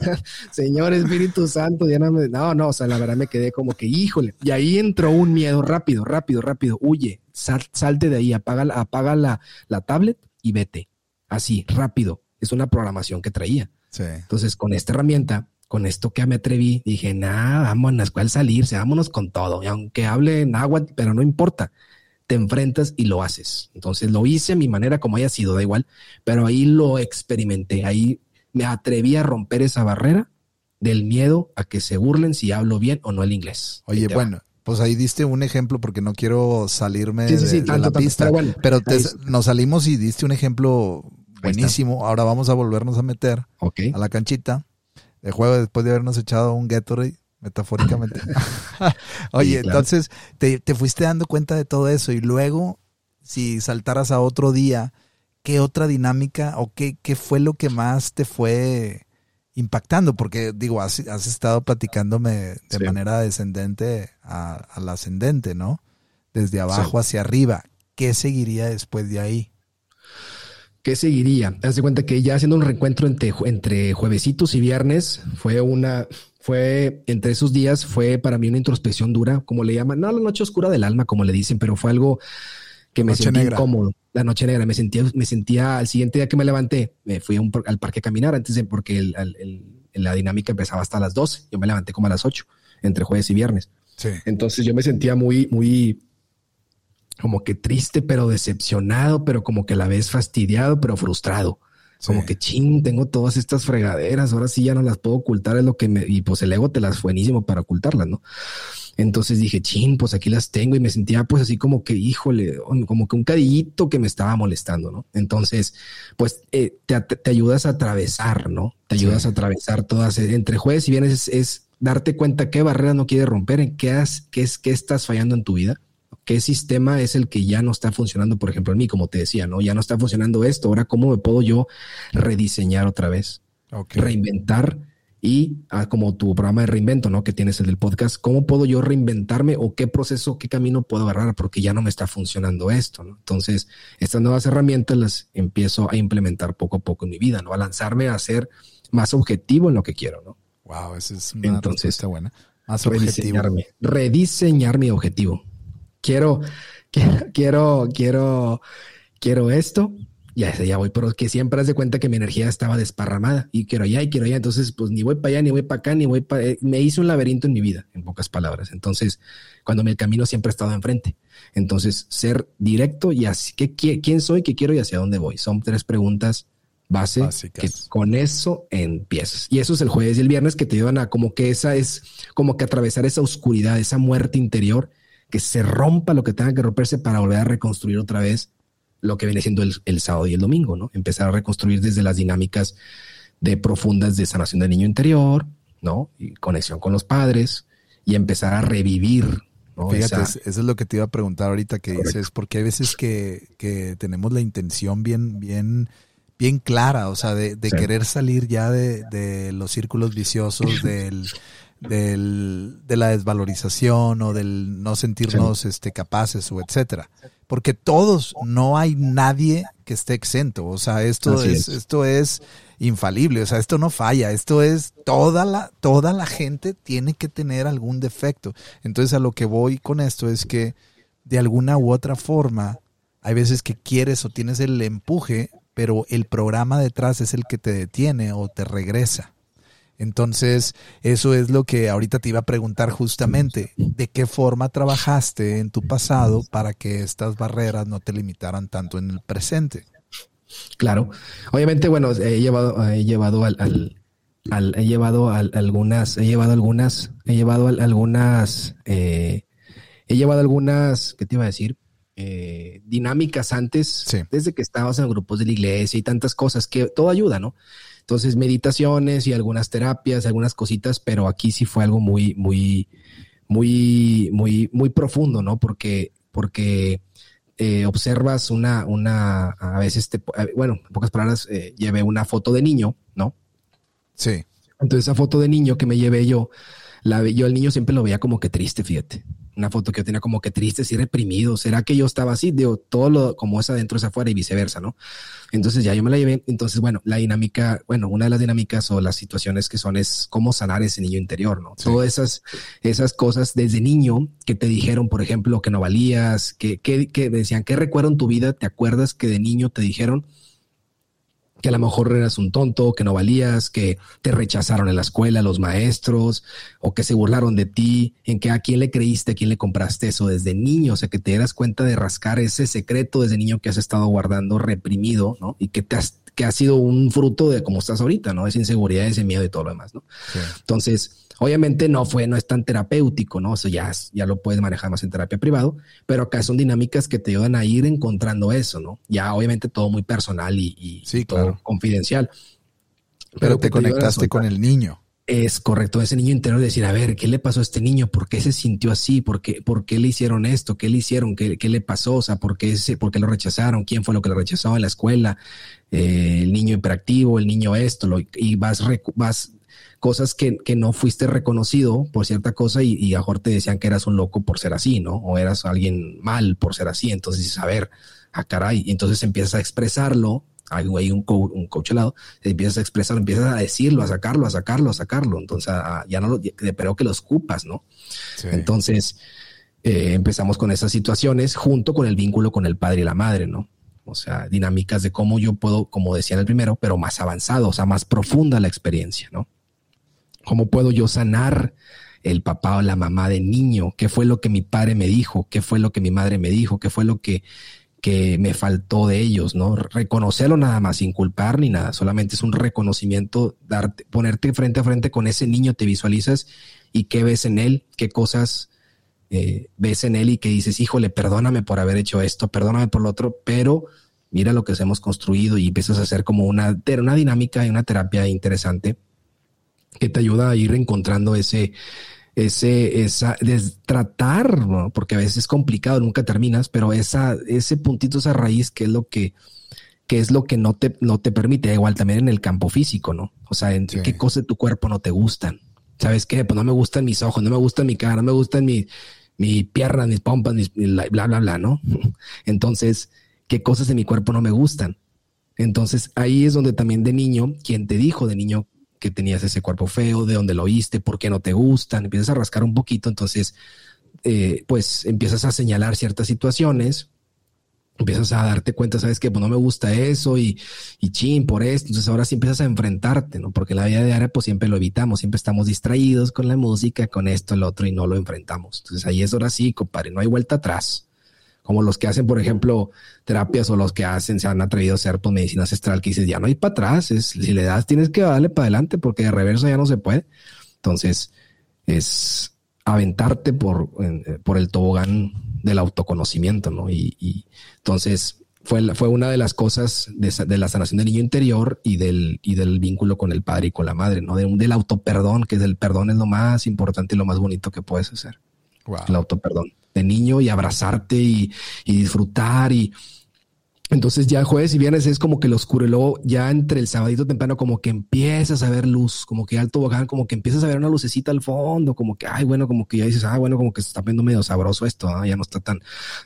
Señor Espíritu Santo, ya no, no, no, o sea, la verdad me quedé como que, híjole. Y ahí entró un miedo rápido, rápido, rápido. Huye, salte de ahí, apaga, apaga la, la tablet y vete. Así, rápido. Es una programación que traía. Sí. Entonces, con esta herramienta, con esto que me atreví, dije, nada, vámonos, ¿cuál salirse? Vámonos con todo. Y aunque hable en agua, pero no importa, te enfrentas y lo haces. Entonces lo hice a mi manera, como haya sido, da igual, pero ahí lo experimenté, ahí me atreví a romper esa barrera del miedo a que se burlen si hablo bien o no el inglés. Oye, bueno, pues ahí diste un ejemplo porque no quiero salirme de, la pista, pero, nos salimos y diste un ejemplo buenísimo. Ahora vamos a volvernos a meter a la canchita de juego después de habernos echado un Gatorade metafóricamente. Oye, entonces te, te, fuiste dando cuenta de todo eso y luego, si saltaras a otro día, ¿qué otra dinámica o qué, qué fue lo que más te fue impactando? Porque digo, has, has estado platicándome de manera descendente al ascendente, ¿no? Desde abajo hacia arriba. ¿Qué seguiría después de ahí? ¿Qué seguiría? Haz de cuenta que ya haciendo un reencuentro entre, entre juevesitos y viernes fue una, fue entre esos días fue para mí una introspección dura, como le llaman, no la noche oscura del alma, como le dicen, pero fue algo que me sentía incómodo. La noche negra, me sentía, me sentía al siguiente día que me levanté, me fui al parque a caminar antes de, porque el, la dinámica empezaba hasta las 12. Yo me levanté como a las 8, entre jueves y viernes. Entonces yo me sentía muy, muy, como que triste, pero decepcionado, pero como que a la vez fastidiado, pero frustrado. Como que ching, tengo todas estas fregaderas, ahora sí ya no las puedo ocultar, es lo que me, y pues el ego te las buenísimo para ocultarlas, ¿no? Entonces dije, chin, pues aquí las tengo y me sentía pues así como que, híjole, como que un cadillito que me estaba molestando, ¿no? Entonces, pues eh, te, ayudas a atravesar, ¿no? Te ayudas a atravesar todas, eh, entre jueves y viernes es, darte cuenta qué barrera no quiere romper, en qué, qué es, qué estás fallando en tu vida qué sistema es el que ya no está funcionando, por ejemplo, en mí, como te decía, ¿no? Ya no está funcionando esto, ahora cómo me puedo yo rediseñar otra vez, reinventar y ah, como tu programa de reinvento, ¿no? Que tienes el del podcast, ¿cómo puedo yo reinventarme o qué proceso, qué camino puedo agarrar porque ya no me está funcionando esto, ¿no? Entonces, estas nuevas herramientas las empiezo a implementar poco a poco en mi vida, ¿no? A lanzarme a ser más objetivo en lo que quiero, ¿no? Wow, esa es una Entonces, buena. Más objetivo. rediseñar mi objetivo quiero, quiero, quiero, quiero esto. Ya, ya voy, pero que siempre haz de cuenta que mi energía estaba desparramada y quiero allá y quiero allá. Entonces, pues ni voy para allá, ni voy para acá, ni voy para. Eh, me hizo un laberinto en mi vida, en pocas palabras. Entonces, cuando mi camino siempre ha estado enfrente. Entonces, ser directo y así, ¿qué, quién soy, qué quiero y hacia dónde voy? Son tres preguntas base que con eso empiezas. Y eso es el jueves y el viernes que te llevan a como que esa es como que atravesar esa oscuridad, esa muerte interior que se rompa lo que tenga que romperse para volver a reconstruir otra vez lo que viene siendo el, sábado y el domingo, ¿no? Empezar a reconstruir desde las dinámicas de profundas de sanación del niño interior, ¿no? Y conexión con los padres y empezar a revivir. ¿no? Fíjate, eso es lo que te iba a preguntar ahorita que dices, porque hay veces que, tenemos la intención bien, bien, bien clara, o sea, de, querer salir ya de, de los círculos viciosos del del, de la desvalorización o del no sentirnos este, capaces o etcétera. Porque todos, no hay nadie que esté exento. O sea, esto es, esto es infalible. O sea, esto no falla. Esto es toda la, toda la gente tiene que tener algún defecto. Entonces, a lo que voy con esto es que de alguna u otra forma, hay veces que quieres o tienes el empuje, pero el programa detrás es el que te detiene o te regresa. Entonces, eso es lo que ahorita te iba a preguntar justamente. ¿De qué forma trabajaste en tu pasado para que estas barreras no te limitaran tanto en el presente? Claro. Obviamente, bueno, he llevado, he llevado al, he llevado algunas, he llevado algunas, he llevado algunas, eh, he llevado algunas, ¿qué te iba a decir? Eh, dinámicas antes, desde que estabas en grupos de la iglesia y tantas cosas que todo ayuda, ¿no? Entonces, meditaciones y algunas terapias, algunas cositas, pero aquí sí fue algo muy, muy, muy, muy, muy profundo, ¿no? Porque, porque eh, observas una, una, a veces te, bueno, en pocas palabras, eh, llevé una foto de niño, ¿no? Sí. Entonces, esa foto de niño que me llevé yo, la, yo el niño siempre lo veía como que triste, fíjate una foto que yo tenía como que triste, y reprimido. ¿Será que yo estaba así? Digo, todo lo como es adentro es afuera y viceversa, ¿no? Entonces ya yo me la llevé. Entonces, bueno, la dinámica, bueno, una de las dinámicas o las situaciones que son es cómo sanar ese niño interior, ¿no? Todas esas, esas cosas desde niño que te dijeron, por ejemplo, que no valías, que, que, que decían, ¿qué recuerdo en tu vida? ¿Te acuerdas que de niño te dijeron? Que a lo mejor eras un tonto, que no valías, que te rechazaron en la escuela los maestros o que se burlaron de ti, en que a quién le creíste, a quién le compraste eso desde niño, o sea, que te das cuenta de rascar ese secreto desde niño que has estado guardando reprimido, ¿no? Y que te has, que ha sido un fruto de cómo estás ahorita, ¿no? Esa inseguridad, ese miedo y todo lo demás, ¿no? Entonces, Obviamente no fue, no es tan terapéutico, ¿no? Eso ya, ya lo puedes manejar más en terapia privado, pero acá son dinámicas que te ayudan a ir encontrando eso, ¿no? Ya obviamente todo muy personal y, todo confidencial. Pero, te conectaste con el niño. Es correcto, ese niño interior decir, a ver, ¿qué le pasó a este niño? ¿Por qué se sintió así? ¿Por qué, por qué le hicieron esto? ¿Qué le hicieron? ¿Qué, qué le pasó? O sea, ¿por qué, ¿por qué lo rechazaron? ¿Quién fue lo que lo rechazó en la escuela? Eh, el niño hiperactivo, el niño esto, y vas, vas cosas que, que, no fuiste reconocido por cierta cosa y, y a te decían que eras un loco por ser así, ¿no? O eras alguien mal por ser así. Entonces, a ver, a ah, caray, y entonces empiezas a expresarlo hay un, un coach al lado, empiezas a expresarlo, empiezas a decirlo, a sacarlo, a sacarlo, a sacarlo. Entonces, ya no lo, pero que lo escupas, ¿no? Entonces, eh, empezamos con esas situaciones junto con el vínculo con el padre y la madre, ¿no? O sea, dinámicas de cómo yo puedo, como decía en el primero, pero más avanzado, o sea, más profunda la experiencia, ¿no? ¿Cómo puedo yo sanar el papá o la mamá de niño? ¿Qué fue lo que mi padre me dijo? ¿Qué fue lo que mi madre me dijo? ¿Qué fue lo que que me faltó de ellos, ¿no? Reconocerlo nada más, sin culpar ni nada, solamente es un reconocimiento, darte, ponerte frente a frente con ese niño, te visualizas y qué ves en él, qué cosas eh, ves en él y que dices, híjole, perdóname por haber hecho esto, perdóname por lo otro, pero mira lo que hemos construido y empiezas a hacer como una, una dinámica y una terapia interesante que te ayuda a ir encontrando ese, ese, esa, tratar, porque a veces es complicado, nunca terminas, pero esa, ese puntito, esa raíz, que es lo que, que es lo que no te, no te permite, igual también en el campo físico, ¿no? O sea, en qué cosas de tu cuerpo no te gustan. ¿Sabes qué? Pues no me gustan mis ojos, no me gusta mi cara, no me gustan mi, mi pierna, mis pompas, mis, bla, bla, bla, ¿no? Entonces, ¿qué cosas de mi cuerpo no me gustan? Entonces, ahí es donde también de niño, quien te dijo de niño que tenías ese cuerpo feo, de dónde lo oíste, por qué no te gustan, empiezas a rascar un poquito, entonces, eh, pues empiezas a señalar ciertas situaciones, empiezas a darte cuenta, sabes que pues no me gusta eso y, y por esto, entonces ahora sí empiezas a enfrentarte, ¿no? Porque la vida diaria pues siempre lo evitamos, siempre estamos distraídos con la música, con esto, el otro y no lo enfrentamos. Entonces ahí es ahora sí, compadre, no hay vuelta atrás como los que hacen, por ejemplo, terapias o los que hacen, se han atrevido a hacer pues, medicina ancestral, que dices, ya no hay para atrás, es, si le das, tienes que darle para adelante porque de reverso ya no se puede. Entonces, es aventarte por, por el tobogán del autoconocimiento, ¿no? Y, entonces fue, fue una de las cosas de, la sanación del niño interior y del, y del vínculo con el padre y con la madre, ¿no? De, del autoperdón, que el perdón es lo más importante y lo más bonito que puedes hacer. El autoperdón de niño y abrazarte y, disfrutar y entonces ya jueves y viernes es como que lo oscuro ya entre el sabadito temprano como que empiezas a ver luz, como que alto baján, como que empiezas a ver una lucecita al fondo, como que, ay, bueno, como que ya dices, ah, bueno, como que se está viendo medio sabroso esto, ya no está tan,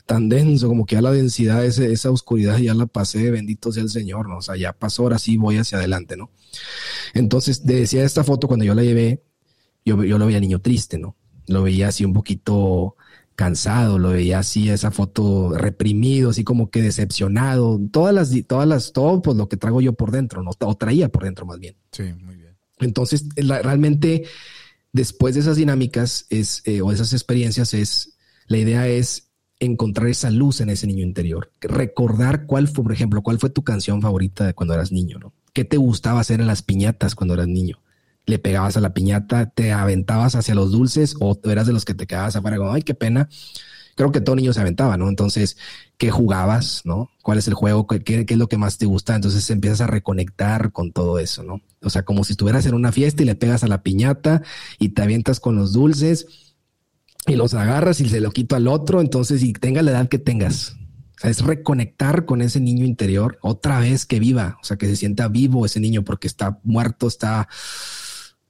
tan denso, como que ya la densidad, ese, esa oscuridad ya la pasé, bendito sea el Señor, ¿no? O sea, ya pasó, ahora sí voy hacia adelante, ¿no? Entonces, decía esta foto cuando yo la llevé, yo, yo lo veía niño triste, ¿no? Lo veía así un poquito cansado, lo veía así, esa foto reprimido, así como que decepcionado, todas las, todas las, todo pues lo que traigo yo por dentro, ¿no? o traía por dentro más bien. Sí, muy bien. Entonces, realmente, después de esas dinámicas es, eh, o esas experiencias, es, la idea es encontrar esa luz en ese niño interior, recordar cuál fue, por ejemplo, cuál fue tu canción favorita de cuando eras niño, ¿no? ¿Qué te gustaba hacer en las piñatas cuando eras niño? Le pegabas a la piñata, te aventabas hacia los dulces o eras de los que te quedabas afuera como, ay, qué pena. Creo que todo niño se aventaba, ¿no? Entonces, ¿qué jugabas, no? ¿Cuál es el juego? ¿Qué, qué, es lo que más te gusta? Entonces empiezas a reconectar con todo eso, ¿no? O sea, como si estuvieras en una fiesta y le pegas a la piñata y te avientas con los dulces y los agarras y se lo quito al otro. Entonces, y tenga la edad que tengas, o sea, es reconectar con ese niño interior otra vez que viva, o sea, que se sienta vivo ese niño porque está muerto, está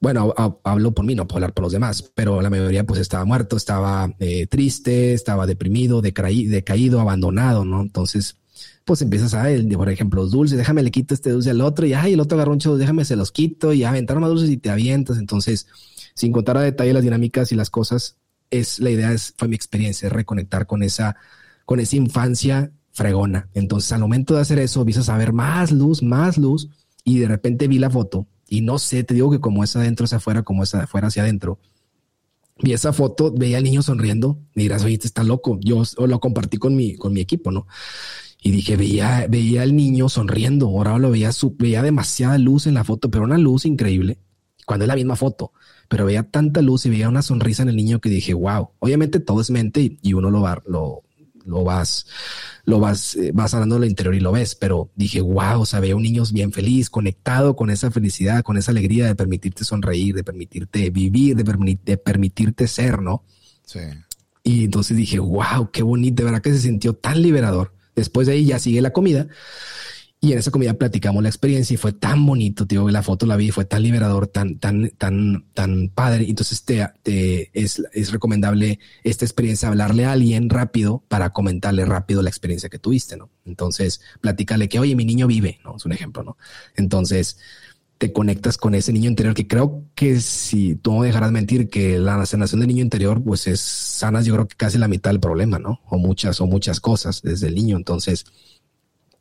bueno, hablo por mí, no puedo hablar por los demás, pero la mayoría pues estaba muerto, estaba eh, triste, estaba deprimido, decaído, abandonado, ¿no? Entonces, pues empiezas a, por ejemplo, los dulces, déjame le quito este dulce al otro y, ay, el otro garroncho, déjame se los quito y aventar más dulces y te avientas. Entonces, sin contar a detalle las dinámicas y las cosas, es la idea es, fue mi experiencia, reconectar con esa, con esa infancia fregona. Entonces, al momento de hacer eso, empiezas a ver más luz, más luz y de repente vi la foto y no sé, te digo que como es adentro hacia afuera, como es afuera hacia adentro. Vi esa foto, veía al niño sonriendo. Y dirás, oye, este está loco. Yo lo compartí con mi, con mi equipo, ¿no? Y dije, veía, veía al niño sonriendo. Ahora lo veía, su, veía demasiada luz en la foto, pero una luz increíble. Cuando es la misma foto, pero veía tanta luz y veía una sonrisa en el niño que dije, wow. Obviamente todo es mente y, uno lo va, lo, lo vas, lo vas, eh, vas sanando lo interior y lo ves, pero dije, wow, o sea, veo un niño bien feliz, conectado con esa felicidad, con esa alegría de permitirte sonreír, de permitirte vivir, de, de permitirte ser, ¿no? Sí. Y entonces dije, wow, qué bonito, de verdad que se sintió tan liberador. Después de ahí ya sigue la comida y en esa comida platicamos la experiencia y fue tan bonito, tío, la foto la vi, fue tan liberador, tan, tan, tan, tan padre. Entonces te, te es, es, recomendable esta experiencia hablarle a alguien rápido para comentarle rápido la experiencia que tuviste, ¿no? Entonces, platícale que, oye, mi niño vive, ¿no? Es un ejemplo, ¿no? Entonces, te conectas con ese niño interior que creo que si tú no dejarás mentir que la sanación del niño interior, pues es sanas, yo creo que casi la mitad del problema, ¿no? O muchas, o muchas cosas desde el niño. Entonces,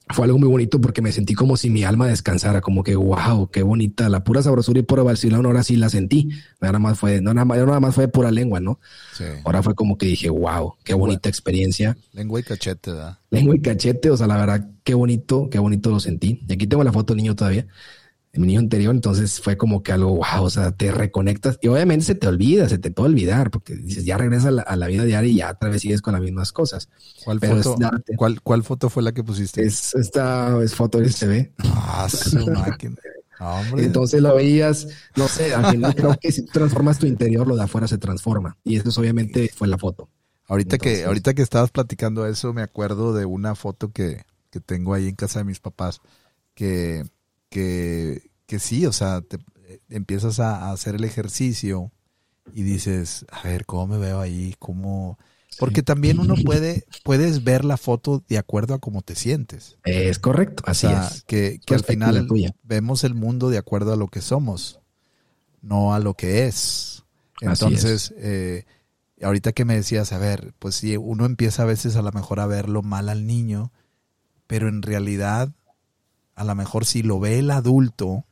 fue algo muy bonito porque me sentí como si mi alma descansara, como que wow, qué bonita, la pura sabrosura y pura Barcelona, ahora sí la sentí. Nada más fue, no nada más, nada más fue pura lengua, ¿no? Sí. Ahora fue como que dije, wow, qué bonita experiencia. Lengua y cachete, ¿verdad? Lengua y cachete, o sea, la verdad, qué bonito, qué bonito lo sentí. Y aquí tengo la foto niño todavía mi niño interior, entonces fue como que algo, wow, o sea, te reconectas y obviamente se te olvida, se te puede olvidar, porque dices, ya regresa a la, vida diaria y ya otra vez sigues con las mismas cosas. ¿Cuál, foto, ¿cuál, foto fue la que pusiste? Es, esta es foto de TV. Ah, su máquina. Entonces lo veías, no sé, al final creo que si transformas tu interior, lo de afuera se transforma. Y eso obviamente fue la foto. Ahorita que, ahorita que estabas platicando eso, me acuerdo de una foto que, que tengo ahí en casa de mis papás, que que, sí, o sea, te, eh, empiezas a, hacer el ejercicio y dices, a ver, ¿cómo me veo ahí? ¿Cómo...? Porque también uno puede, puedes ver la foto de acuerdo a cómo te sientes. Es correcto, así es. Que, que al final vemos el mundo de acuerdo a lo que somos, no a lo que es. Entonces, eh, ahorita que me decías, a ver, pues sí, uno empieza a veces a lo mejor a verlo mal al niño, pero en realidad a lo mejor si lo ve el adulto,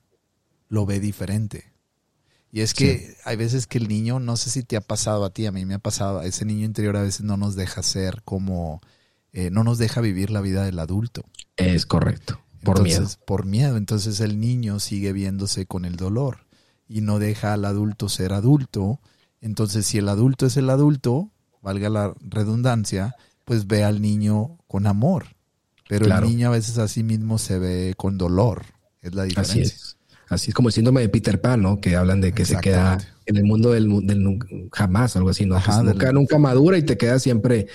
lo ve diferente. Y es que hay veces que el niño, no sé si te ha pasado a ti, a mí me ha pasado, a ese niño interior a veces no nos deja ser como, eh, no nos deja vivir la vida del adulto. Es correcto, por miedo. Por miedo, entonces el niño sigue viéndose con el dolor y no deja al adulto ser adulto. Entonces si el adulto es el adulto, valga la redundancia, pues ve al niño con amor. Pero el niño a veces así mismo se ve con dolor. Es la diferencia. Así es. Así es como el síndrome de Peter Pan, ¿no? Que hablan de que se queda en el mundo del, del jamás, algo así, ¿no? nunca, nunca madura y te queda siempre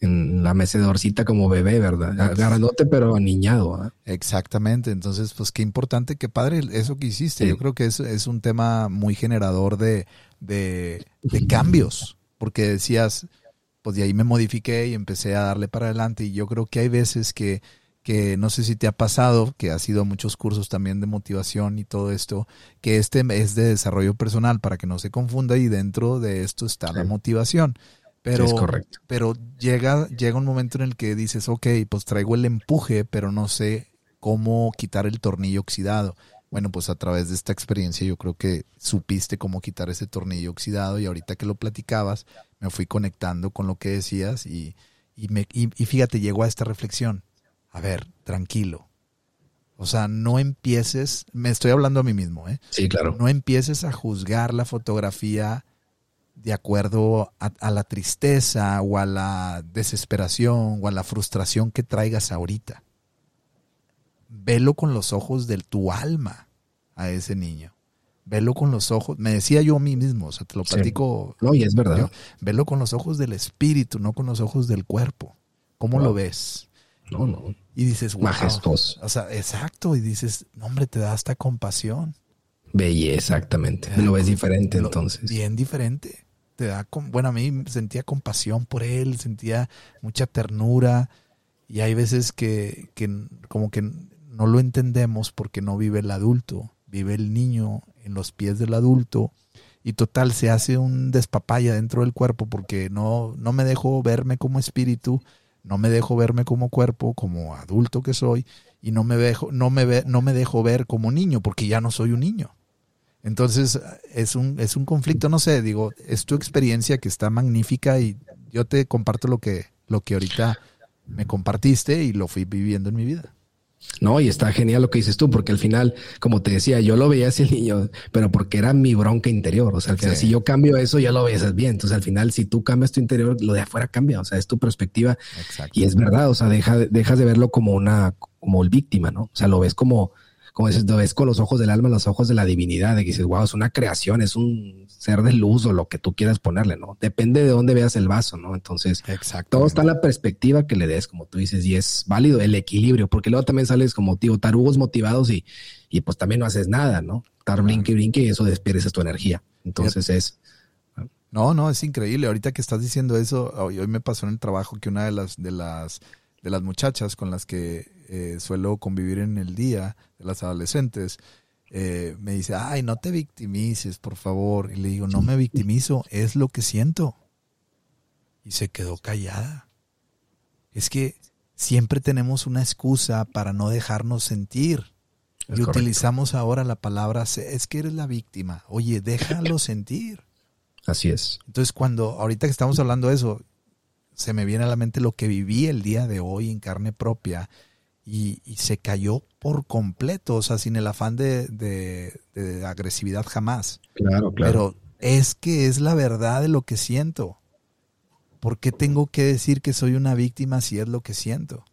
en la mecedorcita como bebé, ¿verdad? Agarrándote pero aniñado. Exactamente. Entonces, pues qué importante, qué padre eso que hiciste. Yo creo que es, es un tema muy generador de, de, de cambios, porque decías, pues de ahí me modifiqué y empecé a darle para adelante. Y yo creo que hay veces que, que no sé si te ha pasado, que has ido a muchos cursos también de motivación y todo esto, que este es de desarrollo personal para que no se confunda y dentro de esto está la motivación. Pero, es correcto. pero llega, llega un momento en el que dices, ok, pues traigo el empuje, pero no sé cómo quitar el tornillo oxidado. Bueno, pues a través de esta experiencia yo creo que supiste cómo quitar ese tornillo oxidado y ahorita que lo platicabas me fui conectando con lo que decías y, me, y, fíjate, llegó a esta reflexión. A ver, tranquilo. O sea, no empieces, me estoy hablando a mí mismo, ¿eh? Sí, claro. No empieces a juzgar la fotografía de acuerdo a, a, la tristeza o a la desesperación o a la frustración que traigas ahorita velo con los ojos de tu alma a ese niño. Velo con los ojos, me decía yo a mí mismo, o sea, te lo platico. No, y es verdad. velo con los ojos del espíritu, no con los ojos del cuerpo. ¿Cómo lo ves? No, no. Y dices, wow. Majestuoso. O sea, exacto. Y dices, hombre, te da hasta compasión. Belleza, exactamente. Lo ves diferente entonces. Bien diferente. Te da, bueno, a mí sentía compasión por él, sentía mucha ternura. Y hay veces que, que como que no lo entendemos porque no vive el adulto, vive el niño en los pies del adulto y total se hace un despapaya dentro del cuerpo porque no, no me dejo verme como espíritu, no me dejo verme como cuerpo, como adulto que soy y no me dejo, no me ve, no me dejo ver como niño porque ya no soy un niño. Entonces es un, es un conflicto, no sé, digo, es tu experiencia que está magnífica y yo te comparto lo que, lo que ahorita me compartiste y lo fui viviendo en mi vida. No, y está genial lo que dices tú, porque al final, como te decía, yo lo veía ese niño, pero porque era mi bronca interior. O sea, al si yo cambio eso, ya lo ves bien. Entonces, al final, si tú cambias tu interior, lo de afuera cambia. O sea, es tu perspectiva. Y es verdad. O sea, deja, dejas de verlo como una, como el víctima, ¿no? O sea, lo ves como, como dices, lo ves con los ojos del alma, los ojos de la divinidad, de que dices, wow, es una creación, es un ser de luz o lo que tú quieras ponerle, ¿no? Depende de dónde veas el vaso, ¿no? Entonces, todo está en la perspectiva que le des, como tú dices, y es válido el equilibrio, porque luego también sales como, tío, tarugos motivados y, y pues también no haces nada, ¿no? Estar brinque brinque y eso despierdes tu energía. Entonces es... No, no, es increíble. Ahorita que estás diciendo eso, hoy me pasó en el trabajo que una de las, de las, de las muchachas con las que eh, suelo convivir en el día, de las adolescentes, eh, me dice, ay, no te victimices, por favor. Y le digo, no me victimizo, es lo que siento. Y se quedó callada. Es que siempre tenemos una excusa para no dejarnos sentir. y utilizamos ahora la palabra, es que eres la víctima. Oye, déjalo sentir. Así es. Entonces, cuando ahorita que estamos hablando de eso, se me viene a la mente lo que viví el día de hoy en carne propia y, se cayó por completo, o sea, sin el afán de, agresividad jamás. Claro, claro. Pero es que es la verdad de lo que siento. ¿Por qué tengo que decir que soy una víctima si es lo que siento?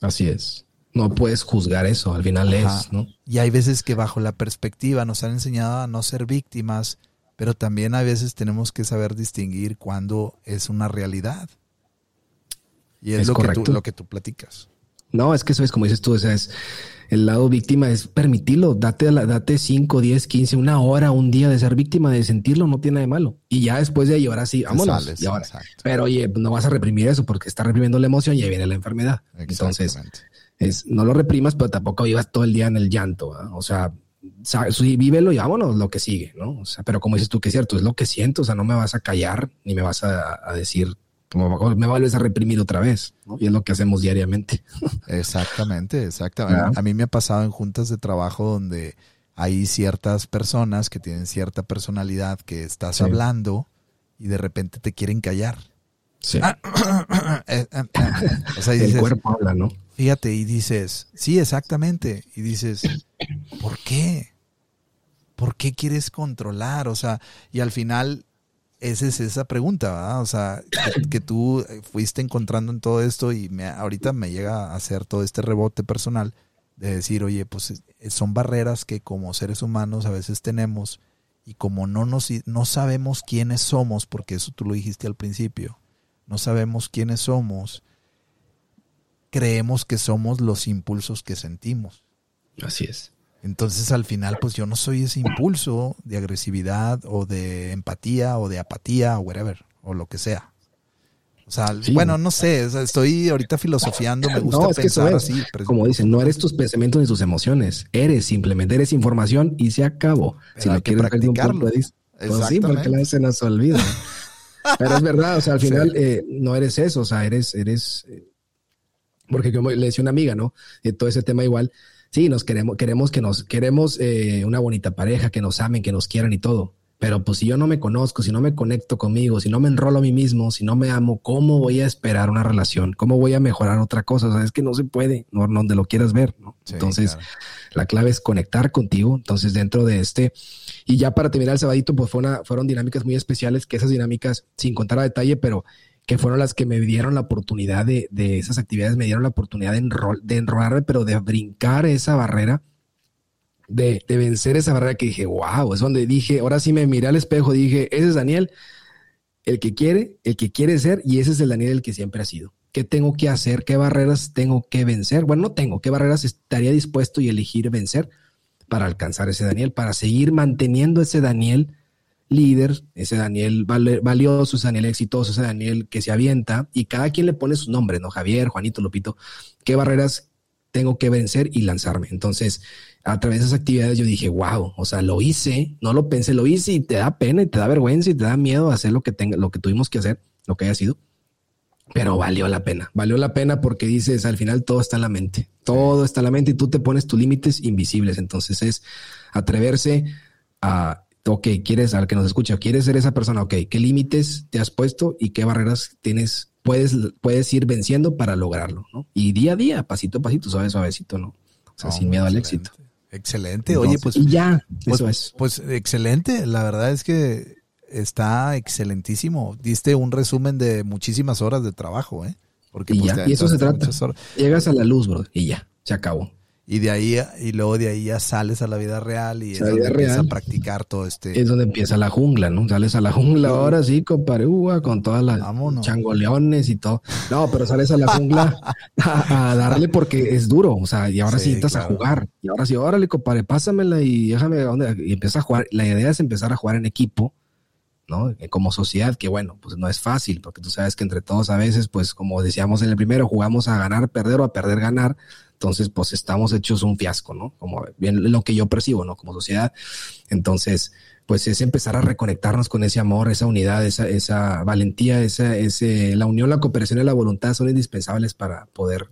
Así es. No puedes juzgar eso, al final es, ¿no? Y hay veces que bajo la perspectiva nos han enseñado a no ser víctimas, pero también a veces tenemos que saber distinguir cuándo es una realidad. Y es, lo, que tú, lo que tú platicas. No, es que eso es como dices tú, o sea, es el lado víctima es permitirlo, date, date 5, 10, 15, una hora, un día de ser víctima, de sentirlo, no tiene nada de malo. Y ya después de ahí, ahora sí, vámonos. Pero oye, no vas a reprimir eso porque está reprimiendo la emoción y ahí viene la enfermedad. Entonces, es, no lo reprimas, pero tampoco vivas todo el día en el llanto. O sea, vívelo y vámonos, lo que sigue, ¿no? O sea, pero como dices tú, que es cierto, es lo que siento, o sea, no me vas a callar ni me vas a, a decir me vuelves a reprimir otra vez, Y es lo que hacemos diariamente. Exactamente, exactamente. A mí me ha pasado en juntas de trabajo donde hay ciertas personas que tienen cierta personalidad que estás hablando y de repente te quieren callar. Sí. Eh, eh, eh. o sea, El cuerpo habla, ¿no? Fíjate, y dices, sí, exactamente. Y dices, ¿por qué? ¿Por qué quieres controlar? O sea, y al final esa es esa pregunta, ¿verdad? O sea, que, tú fuiste encontrando en todo esto y me, ahorita me llega a hacer todo este rebote personal de decir, oye, pues son barreras que como seres humanos a veces tenemos y como no, nos, no sabemos quiénes somos, porque eso tú lo dijiste al principio, no sabemos quiénes somos, creemos que somos los impulsos que sentimos. Así es. Entonces al final pues yo no soy ese impulso de agresividad o de empatía o de apatía o whatever o lo que sea. O sea, bueno, no sé, estoy ahorita filosofiando, me gusta pensar así. como dicen, no eres tus pensamientos ni tus emociones, eres simplemente, eres información y se acabó. si lo quieres practicarlo. Pues sí, porque la se nos olvida. Pero es verdad, o sea, al final eh, no eres eso, o sea, eres, eres, eh, porque como le decía una amiga, ¿no? De todo ese tema igual, sí, nos queremos, queremos que nos, queremos eh, una bonita pareja, que nos amen, que nos quieran y todo. Pero pues si yo no me conozco, si no me conecto conmigo, si no me enrolo a mí mismo, si no me amo, ¿cómo voy a esperar una relación? ¿Cómo voy a mejorar otra cosa? O sea, es que no se puede, no, donde lo quieras ver, ¿no? Entonces, la clave es conectar contigo. Entonces, dentro de este, y ya para terminar el sabadito, pues fue una, fueron dinámicas muy especiales, que esas dinámicas, sin contar a detalle, pero que fueron las que me dieron la oportunidad de, de esas actividades, me dieron la oportunidad de, enrol, de enrolarme, pero de brincar esa barrera, de, de, vencer esa barrera que dije, wow, es donde dije, ahora sí me miré al espejo, dije, ese es Daniel, el que quiere, el que quiere ser, y ese es el Daniel el que siempre ha sido. ¿Qué tengo que hacer? ¿Qué barreras tengo que vencer? Bueno, no tengo, ¿qué barreras estaría dispuesto y elegir vencer para alcanzar ese Daniel, para seguir manteniendo ese Daniel? Líder, ese Daniel valioso, ese Daniel exitoso, ese Daniel que se avienta y cada quien le pone su nombre, ¿no? Javier, Juanito, Lupito, ¿qué barreras tengo que vencer y lanzarme? Entonces, a través de esas actividades yo dije, wow, o sea, lo hice, no lo pensé, lo hice y te da pena y te da vergüenza y te da miedo hacer lo que tenga, lo que tuvimos que hacer, lo que haya sido. Pero valió la pena, valió la pena porque dices, al final todo está en la mente, todo está en la mente y tú te pones tus límites invisibles. Entonces es atreverse a ok, quieres, al que nos escucha, quieres ser esa persona, ok, ¿qué límites te has puesto y qué barreras tienes puedes, puedes ir venciendo para lograrlo, ¿no? Y día a día, pasito a pasito, suave, suavecito, ¿no? O sea, sin miedo al éxito. Excelente. Oye, pues. Y ya, pues, eso es. Pues excelente. La verdad es que está excelentísimo. Diste un resumen de muchísimas horas de trabajo, ¿eh? Porque y, pues, ya, y eso se trata. Llegas a la luz, bro, y ya, se acabó. Y de ahí, y luego de ahí ya sales a la vida real y es donde empiezas a practicar todo este. Es donde empieza la jungla, ¿no? Sales a la jungla ahora sí, compadre, con todas las changoleones y todo. No, pero sales a la jungla a, darle porque es duro, o sea, y ahora sí, estás a jugar. Y ahora sí, órale, compadre, pásamela y déjame dónde. Y empiezas a jugar. La idea es empezar a jugar en equipo ¿no? Eh, como sociedad, que bueno, pues no es fácil, porque tú sabes que entre todos a veces, pues como decíamos en el primero, jugamos a ganar, perder o a perder, ganar. Entonces, pues estamos hechos un fiasco, ¿no? Como bien lo que yo percibo, ¿no? Como sociedad. Entonces, pues es empezar a reconectarnos con ese amor, esa unidad, esa, esa valentía, esa, ese, la unión, la cooperación y la voluntad son indispensables para poder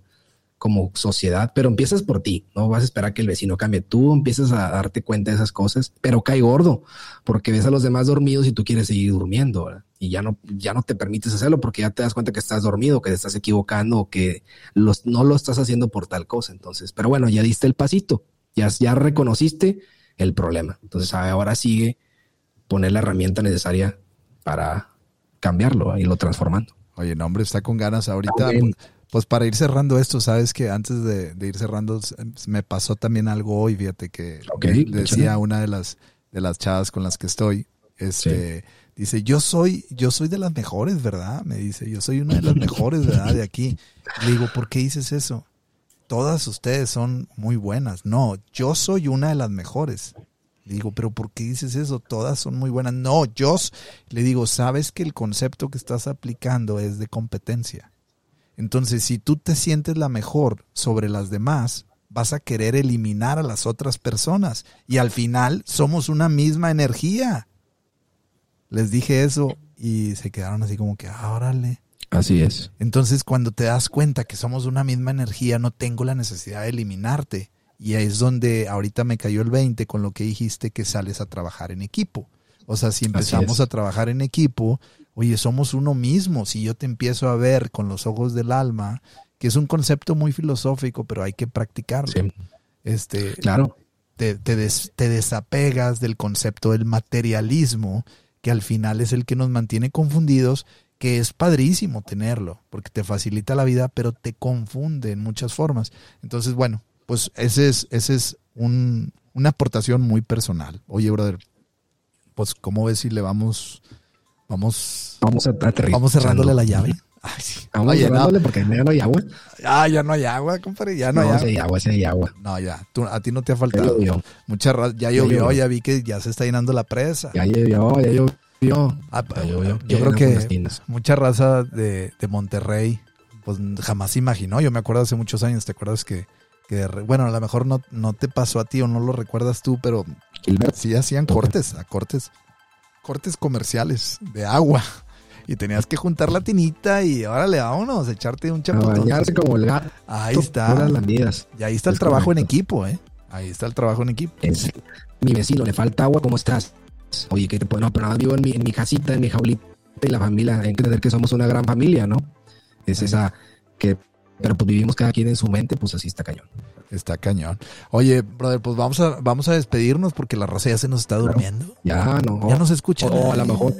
como sociedad, pero empiezas por ti, no vas a esperar que el vecino cambie, tú empiezas a darte cuenta de esas cosas, pero cae gordo, porque ves a los demás dormidos y tú quieres seguir durmiendo, y ya no, ya no te permites hacerlo porque ya te das cuenta que estás dormido, que te estás equivocando, o que los, no lo estás haciendo por tal cosa, entonces, pero bueno, ya diste el pasito, ya, ya reconociste el problema, entonces ahora sigue poner la herramienta necesaria para cambiarlo, y lo transformando. Oye, no, hombre, está con ganas ahorita. Pues para ir cerrando esto, sabes que antes de, ir cerrando, me pasó también algo hoy, fíjate que decía una de las, de las chavas con las que estoy, este, dice, yo soy, yo soy de las mejores, ¿verdad? Me dice, yo soy una de las mejores, ¿verdad? De aquí. Le digo, ¿por qué dices eso? Todas ustedes son muy buenas. No, yo soy una de las mejores. Le digo, pero ¿por qué dices eso? Todas son muy buenas. No, yo le digo, sabes que el concepto que estás aplicando es de competencia. Entonces, si tú te sientes la mejor sobre las demás, vas a querer eliminar a las otras personas. Y al final somos una misma energía. Les dije eso y se quedaron así como que, ah, órale. Así es. Entonces, cuando te das cuenta que somos una misma energía, no tengo la necesidad de eliminarte. Y ahí es donde ahorita me cayó el 20 con lo que dijiste que sales a trabajar en equipo. O sea, si empezamos a trabajar en equipo, Oye, somos uno mismo. Si yo te empiezo a ver con los ojos del alma, que es un concepto muy filosófico, pero hay que practicarlo. Este, claro. Te, te, te desapegas del concepto del materialismo, que al final es el que nos mantiene confundidos, que es padrísimo tenerlo, porque te facilita la vida, pero te confunde en muchas formas. Entonces, bueno, pues ese es, ese es un, una aportación muy personal. Oye, brother, pues, ¿cómo ves si le vamos Vamos, vamos, a, vamos cerrándole la llave. Vamos cerrándole porque ya no hay agua. Ah, ya no hay agua, compadre. Ya no, hay agua. agua, sí hay agua. No, ya. a ti no te ha faltado. Mucha ya llovió, ya, vi que ya se está llenando la presa. Ya llovió, ya llovió. Ah, yo creo que mucha raza de, de, Monterrey, pues jamás imaginó. Yo me acuerdo hace muchos años, ¿te acuerdas que, que bueno, a lo mejor no, no te pasó a ti o no lo recuerdas tú, pero sí hacían cortes, a cortes cortes comerciales de agua. Y tenías que juntar la tinita y órale, vámonos, echarte un chaputón. como el gato. Ahí está. Y ahí está el trabajo en equipo, ¿eh? Ahí está el trabajo en equipo. mi vecino, le falta agua, ¿cómo estás? Oye, que te puedo, no, pero no, vivo en mi, en mi casita, en mi jaulita y la familia, hay que entender que somos una gran familia, ¿no? Es esa que, pero pues vivimos cada quien en su mente, pues así está cañón. Está cañón. Oye, brother, pues vamos a, vamos a despedirnos porque la raza ya se nos está durmiendo. ya, no. Ya nos escuchan. O, a lo mejor,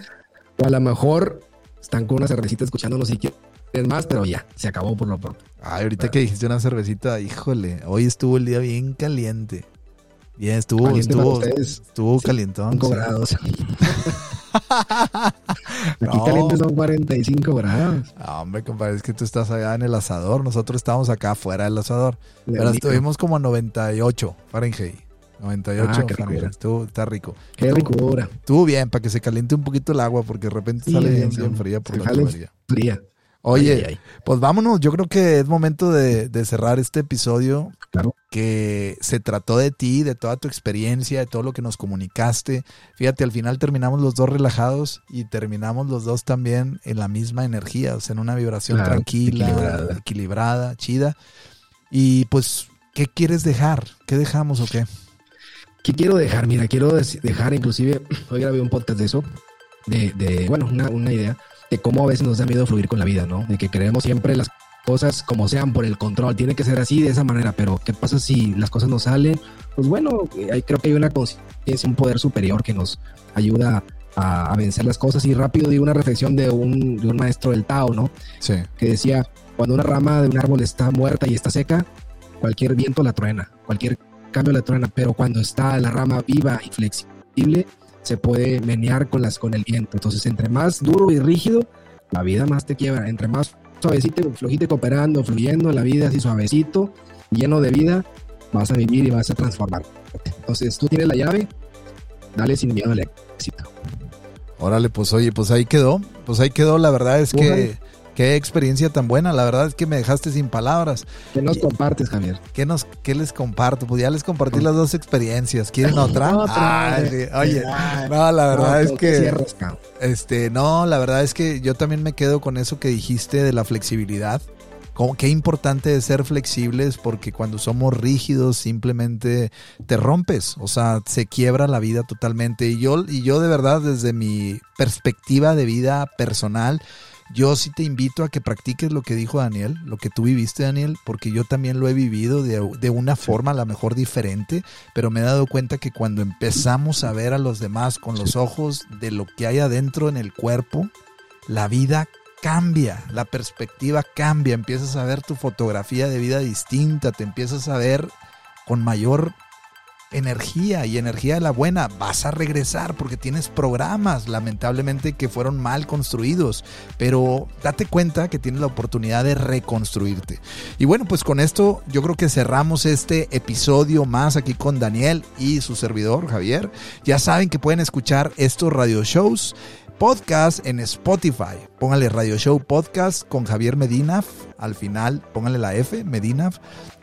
o a lo mejor están con una cervecita escuchándonos y quieren más, pero ya, se acabó por lo pronto. Ay, ahorita que dijiste una cervecita, híjole, hoy estuvo el día bien caliente. Bien, estuvo, estuvo, estuvo calientón. 5 grados. Aquí caliente son 45 grados. hombre, compadre, es que tú estás allá en el asador. Nosotros estamos acá afuera del asador. Pero estuvimos como a 98 Fahrenheit. 98 ah, Fahrenheit. Estuvo, está rico. Qué ricura. Estuvo bien para que se caliente un poquito el agua porque de repente sale bien, bien, fría por la Fría. Oye, pues vámonos. Yo creo que es momento de, cerrar este episodio. Claro. Que se trató de ti, de toda tu experiencia, de todo lo que nos comunicaste. Fíjate, al final terminamos los dos relajados y terminamos los dos también en la misma energía, o sea, en una vibración tranquila, equilibrada. chida. Y pues, ¿qué quieres dejar? ¿Qué dejamos o qué? ¿Qué quiero dejar? Mira, quiero dejar, inclusive, hoy grabé un podcast de eso, de, de bueno, una, una idea de cómo a veces nos da miedo fluir con la vida, ¿no? De que queremos siempre las cosas como sean por el control, tiene que ser así de esa manera, pero ¿qué pasa si las cosas no salen? Pues bueno, creo que hay una conciencia, un poder superior que nos ayuda a, vencer las cosas y rápido di una reflexión de un, de un maestro del Tao, ¿no? Sí. Que decía, cuando una rama de un árbol está muerta y está seca, cualquier viento la truena, cualquier cambio la truena, pero cuando está la rama viva y flexible, se puede menear con, las, con el viento. Entonces, entre más duro y rígido, la vida más te quiebra. Entre más suavecito, flojito cooperando, fluyendo, la vida así suavecito, lleno de vida, vas a vivir y vas a transformar. Entonces, tú tienes la llave, dale sin miedo al éxito. Órale, pues oye, pues ahí quedó. Pues ahí quedó. La verdad es que Qué experiencia tan buena, la verdad es que me dejaste sin palabras. ¿Qué nos compartes, Javier? ¿Qué, nos, qué les comparto? Pues ya les compartí las dos experiencias. ¿Quieren otra? Oye, no, la verdad es que... este, no, la verdad es que yo también me quedo con eso que dijiste de la flexibilidad. Como, qué importante es ser flexibles porque cuando somos rígidos simplemente te rompes, o sea, se quiebra la vida totalmente. Y yo, y yo de verdad desde mi perspectiva de vida personal, yo sí te invito a que practiques lo que dijo Daniel, lo que tú viviste, Daniel, porque yo también lo he vivido de, de, una forma a lo mejor diferente, pero me he dado cuenta que cuando empezamos a ver a los demás con los ojos de lo que hay adentro en el cuerpo, la vida cambia, la perspectiva cambia, empiezas a ver tu fotografía de vida distinta, te empiezas a ver con mayor energía y energía de la buena, vas a regresar porque tienes programas, lamentablemente, que fueron mal construidos, pero date cuenta que tienes la oportunidad de reconstruirte. Y bueno, pues con esto yo creo que cerramos este episodio más aquí con Daniel y su servidor Javier. Ya saben que pueden escuchar estos radio shows podcast en Spotify. Póngale Radio Show Podcast con Javier Medina. Al final, póngale la F, Medina.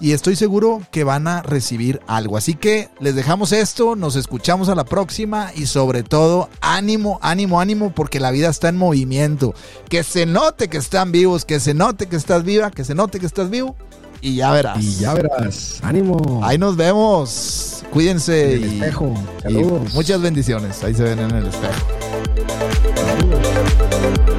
Y estoy seguro que van a recibir algo. Así que les dejamos esto, nos escuchamos a la próxima y sobre todo, ánimo, ánimo, ánimo, porque la vida está en movimiento. Que se note que están vivos, que se note que estás viva, que se note que estás vivo. Y ya verás. Y ya verás. Ánimo. Ahí nos vemos. Cuídense. En el espejo. Y muchas bendiciones. Ahí se ven en el espejo. Thank you.